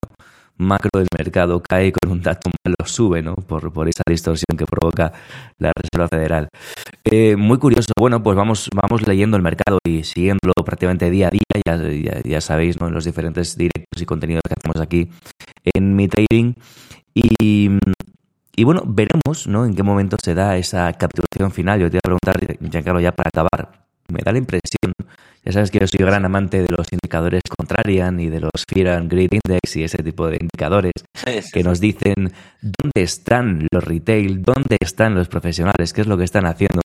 macro del mercado cae con un dato malo sube, ¿no? Por, por esa distorsión que provoca la Reserva Federal. Eh, muy curioso. Bueno, pues vamos, vamos leyendo el mercado y siguiéndolo prácticamente día a día. Ya, ya, sabéis, ¿no? Los diferentes directos y contenidos que hacemos aquí en mi trading. Y, y bueno, veremos ¿no? en qué momento se da esa capitulación final. Yo te voy a preguntar, Giancarlo, ya para acabar. Me da la impresión, ya sabes que yo soy gran amante de los indicadores Contrarian y de los Fear and Greed Index y ese tipo de indicadores Sí, sí, que nos dicen dónde están los retail, dónde están los profesionales, qué es lo que están haciendo.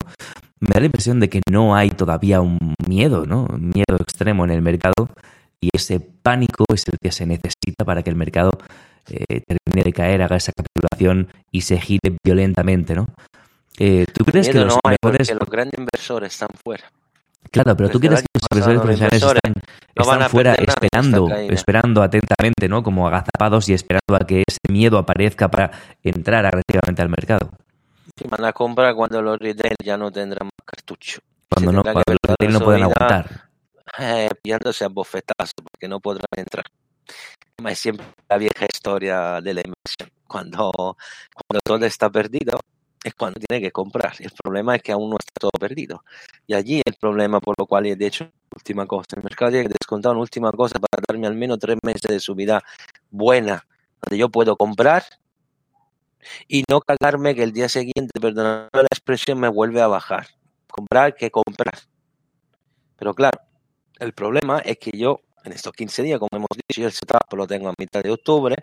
Me da la impresión de que no hay todavía un miedo, ¿no? Un miedo extremo en el mercado y ese pánico es el que se necesita para que el mercado eh, termine de caer, haga esa capitulación y se gire violentamente, ¿no? Eh, ¿Tú crees Miedo que los no hay mejores... porque los grandes inversores están fuera. Claro, pero tú crees que los los profesionales están, no están fuera esperando, esperando atentamente, ¿no? Como agazapados y esperando a que ese miedo aparezca para entrar agresivamente al mercado. Sí, van a comprar cuando los retail ya no tendrán más cartucho. Cuando no, cuando los retail no pueden aguantar. eh, pillándose a bofetazos porque no podrán entrar. Es siempre la vieja historia de la inversión. Cuando, cuando todo está perdido, es cuando tiene que comprar. El problema es que aún no está todo perdido. Y allí el problema por lo cual, de hecho, última cosa, el mercado tiene que descontar una última cosa para darme al menos tres meses de subida buena, donde yo puedo comprar y no cagarme que el día siguiente, perdonadme la expresión, me vuelve a bajar. Comprar que comprar. Pero claro, el problema es que yo, en estos 15 días, como hemos dicho, yo el setup lo tengo a mitad de octubre.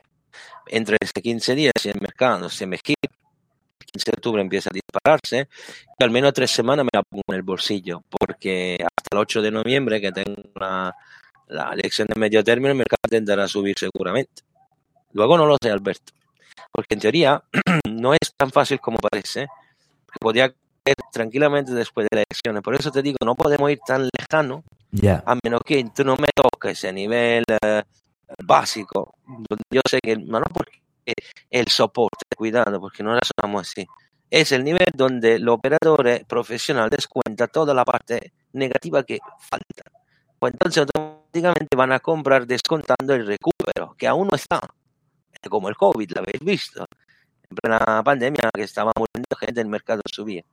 Entre ese 15 días, si el mercado se me gira, 15 de octubre empieza a dispararse, y al menos tres semanas me la pongo en el bolsillo, porque hasta el 8 de noviembre, que tengo la, la elección de medio término, el mercado tenderá a subir seguramente. Luego no lo sé, Alberto, porque en teoría no es tan fácil como parece. Podría caer tranquilamente después de las elecciones. Por eso te digo, no podemos ir tan lejano, Ya. a menos que tú no me toques ese nivel eh, básico, donde yo sé que no porque el soporte, cuidado, porque no razonamos así. Es el nivel donde el operador profesional descuenta toda la parte negativa que falta. Pues entonces automáticamente van a comprar descontando el recupero, que aún no está. Como el COVID, lo habéis visto. En plena pandemia que estaba muriendo gente, el mercado subía.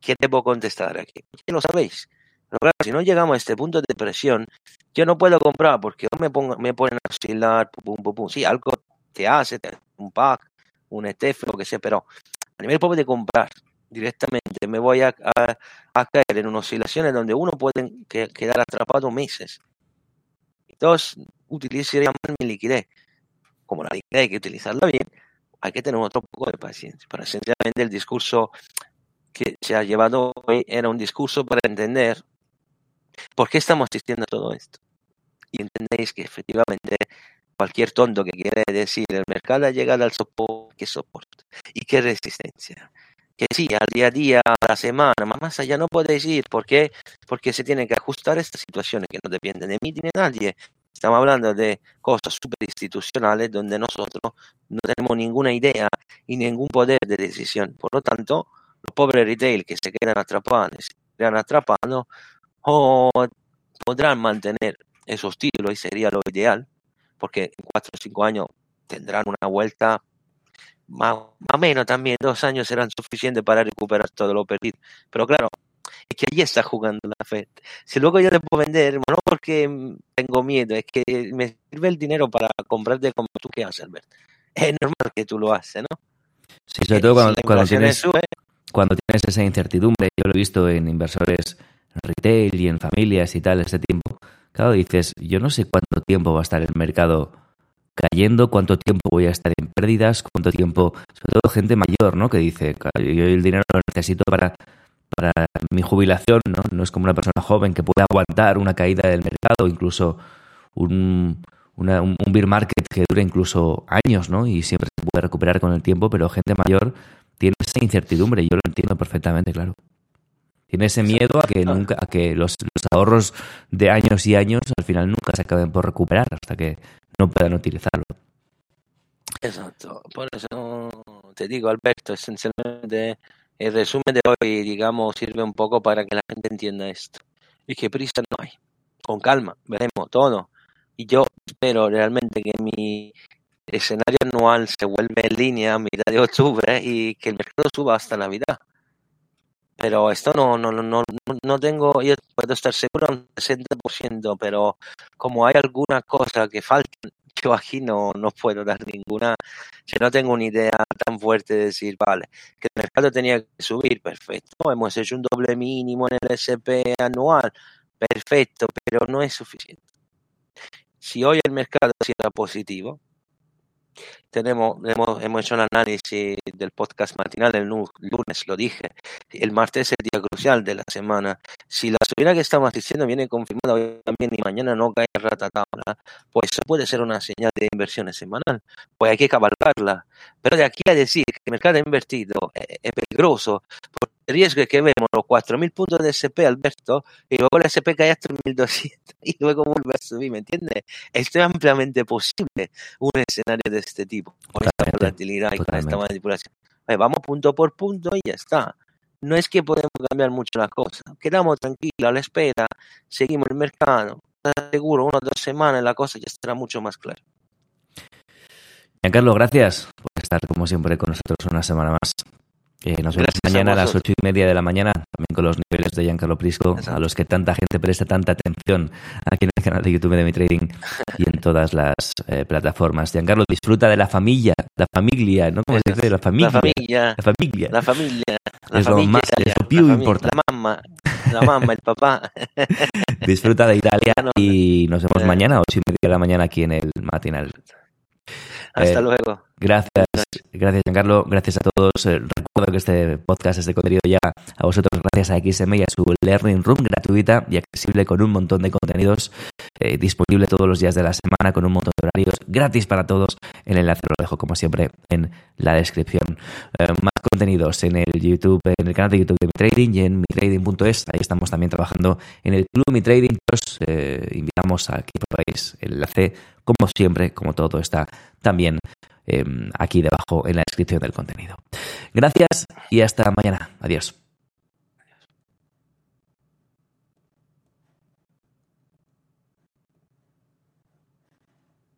¿Qué puedo contestar aquí? Ya lo sabéis. Pero claro, si no llegamos a este punto de presión, yo no puedo comprar porque me, pongo, me ponen a oscilar, pum, pum, pum. Sí, algo te hace, te- un pack, un ETF, lo que sea, pero a nivel propio de comprar directamente me voy a, a- a caer en unas oscilaciones donde uno puede que- quedar atrapado meses. Dos, utilizaría mi liquidez. Como la liquidez hay que utilizarla bien, hay que tener otro poco de paciencia. Pero esencialmente el discurso que se ha llevado hoy era un discurso para entender por qué estamos asistiendo a todo esto. Y entendéis que efectivamente cualquier tonto que quiere decir el mercado ha llegado al soporte, ¿qué soporte? ¿Y qué resistencia? Que sí, al día a día, a la semana, más allá no podéis ir. ¿Por qué? Porque se tienen que ajustar estas situaciones que no dependen de mí ni de nadie. Estamos hablando de cosas súper institucionales donde nosotros no tenemos ninguna idea y ningún poder de decisión. Por lo tanto, los pobres retail que se quedan atrapados, se quedan atrapados, o podrán mantener esos títulos y sería lo ideal, porque en cuatro o cinco años tendrán una vuelta más, o menos también, dos años serán suficientes para recuperar todo lo perdido. Pero claro, es que allí está jugando la Fed. Si luego yo te puedo vender, no porque tengo miedo, es que me sirve el dinero para comprarte como tú que haces, Albert. Es normal que tú lo haces, ¿no? Sí, sobre todo cuando, si cuando tienes, sube, cuando tienes esa incertidumbre, yo lo he visto en inversores retail y en familias y tal, este tiempo. Claro, dices, yo no sé cuánto tiempo va a estar el mercado cayendo, cuánto tiempo voy a estar en pérdidas, cuánto tiempo, sobre todo gente mayor, ¿no? Que dice, "Claro, yo el dinero lo necesito para, para mi jubilación, ¿no? No es como una persona joven que puede aguantar una caída del mercado, incluso un, una- un, bear market que dure incluso años, ¿no? Y siempre se puede recuperar con el tiempo, pero gente mayor tiene esa incertidumbre, yo lo entiendo perfectamente, claro. Tiene ese miedo a que nunca, a que los, los ahorros de años y años al final nunca se acaben por recuperar hasta que no puedan utilizarlo. Exacto. Por eso te digo, Alberto, esencialmente el resumen de hoy, digamos, sirve un poco para que la gente entienda esto. Y que prisa no hay. Con calma, veremos todo. Y yo espero realmente que mi escenario anual se vuelva en línea a mitad de octubre y que el mercado suba hasta Navidad. Pero esto no, no, no, no, no- tengo, yo puedo estar seguro un 60%, pero como hay alguna cosa que falta, yo aquí no, no puedo dar ninguna, yo no tengo una idea tan fuerte de decir, vale, que el mercado tenía que subir, perfecto, hemos hecho un doble mínimo en el SP anual, perfecto, pero no es suficiente. Si hoy el mercado cierra positivo, tenemos, hemos, hecho un análisis del podcast matinal el lunes, lo dije. El martes es el día crucial de la semana. Si la subida que estamos asistiendo viene confirmada hoy también y mañana no cae ratatabla, pues eso puede ser una señal de inversiones semanal. Pues hay que cabalgarla. Pero de aquí a decir que el mercado invertido es, es peligroso, por el riesgo es que vemos los 4.000 puntos de SP, Alberto, y luego el SP cae a 3.200 y luego vuelve a subir, ¿me entiendes? Esto es ampliamente posible, un escenario de este tipo, con esta volatilidad y con esta manipulación. Vamos punto por punto y ya está. No es que podemos cambiar mucho las cosas. Quedamos tranquilos a la espera, seguimos el mercado. Seguro, una o dos semanas la cosa ya estará mucho más clara. Giancarlo, gracias por estar como siempre con nosotros una semana más. Eh, nos vemos Gracias a mañana a, las ocho y media de la mañana, también con los niveles de Giancarlo Prisco, a los que tanta gente presta tanta atención aquí en el canal de YouTube de Mi Trading y en todas las eh, plataformas. Giancarlo, disfruta de la familia, la familia, ¿no? Como se dice, la familia. La familia. La familia. La familia. La Es lo más- es lo più importante. La mamma. la mamá, el papá. Disfruta de Italia y nos vemos Eh. mañana, ocho y media de la mañana aquí en el matinal. Hasta Eh, luego. Gracias, gracias Giancarlo, gracias a todos. Eh, Recuerdo que este podcast, este contenido llega a vosotros gracias a XM y a su Learning Room gratuita y accesible con un montón de contenidos eh, disponible todos los días de la semana con un montón de horarios gratis para todos. El enlace lo dejo como siempre en la descripción. Eh, más contenidos en el YouTube, en el canal de YouTube de Mi Trading y en mitrading.es. Ahí estamos también trabajando en el club Mi Trading. Pues eh, invitamos a que probéis el enlace, como siempre, como todo está también eh, aquí debajo en la descripción del contenido. Gracias y hasta mañana. Adiós.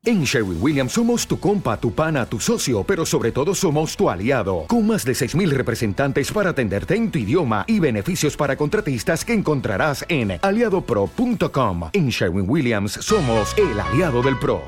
En Sherwin Williams somos tu compa, tu pana, tu socio, pero sobre todo somos tu aliado, con más de 6.000 representantes para atenderte en tu idioma y beneficios para contratistas que encontrarás en aliadopro.com. En Sherwin Williams somos el aliado del PRO.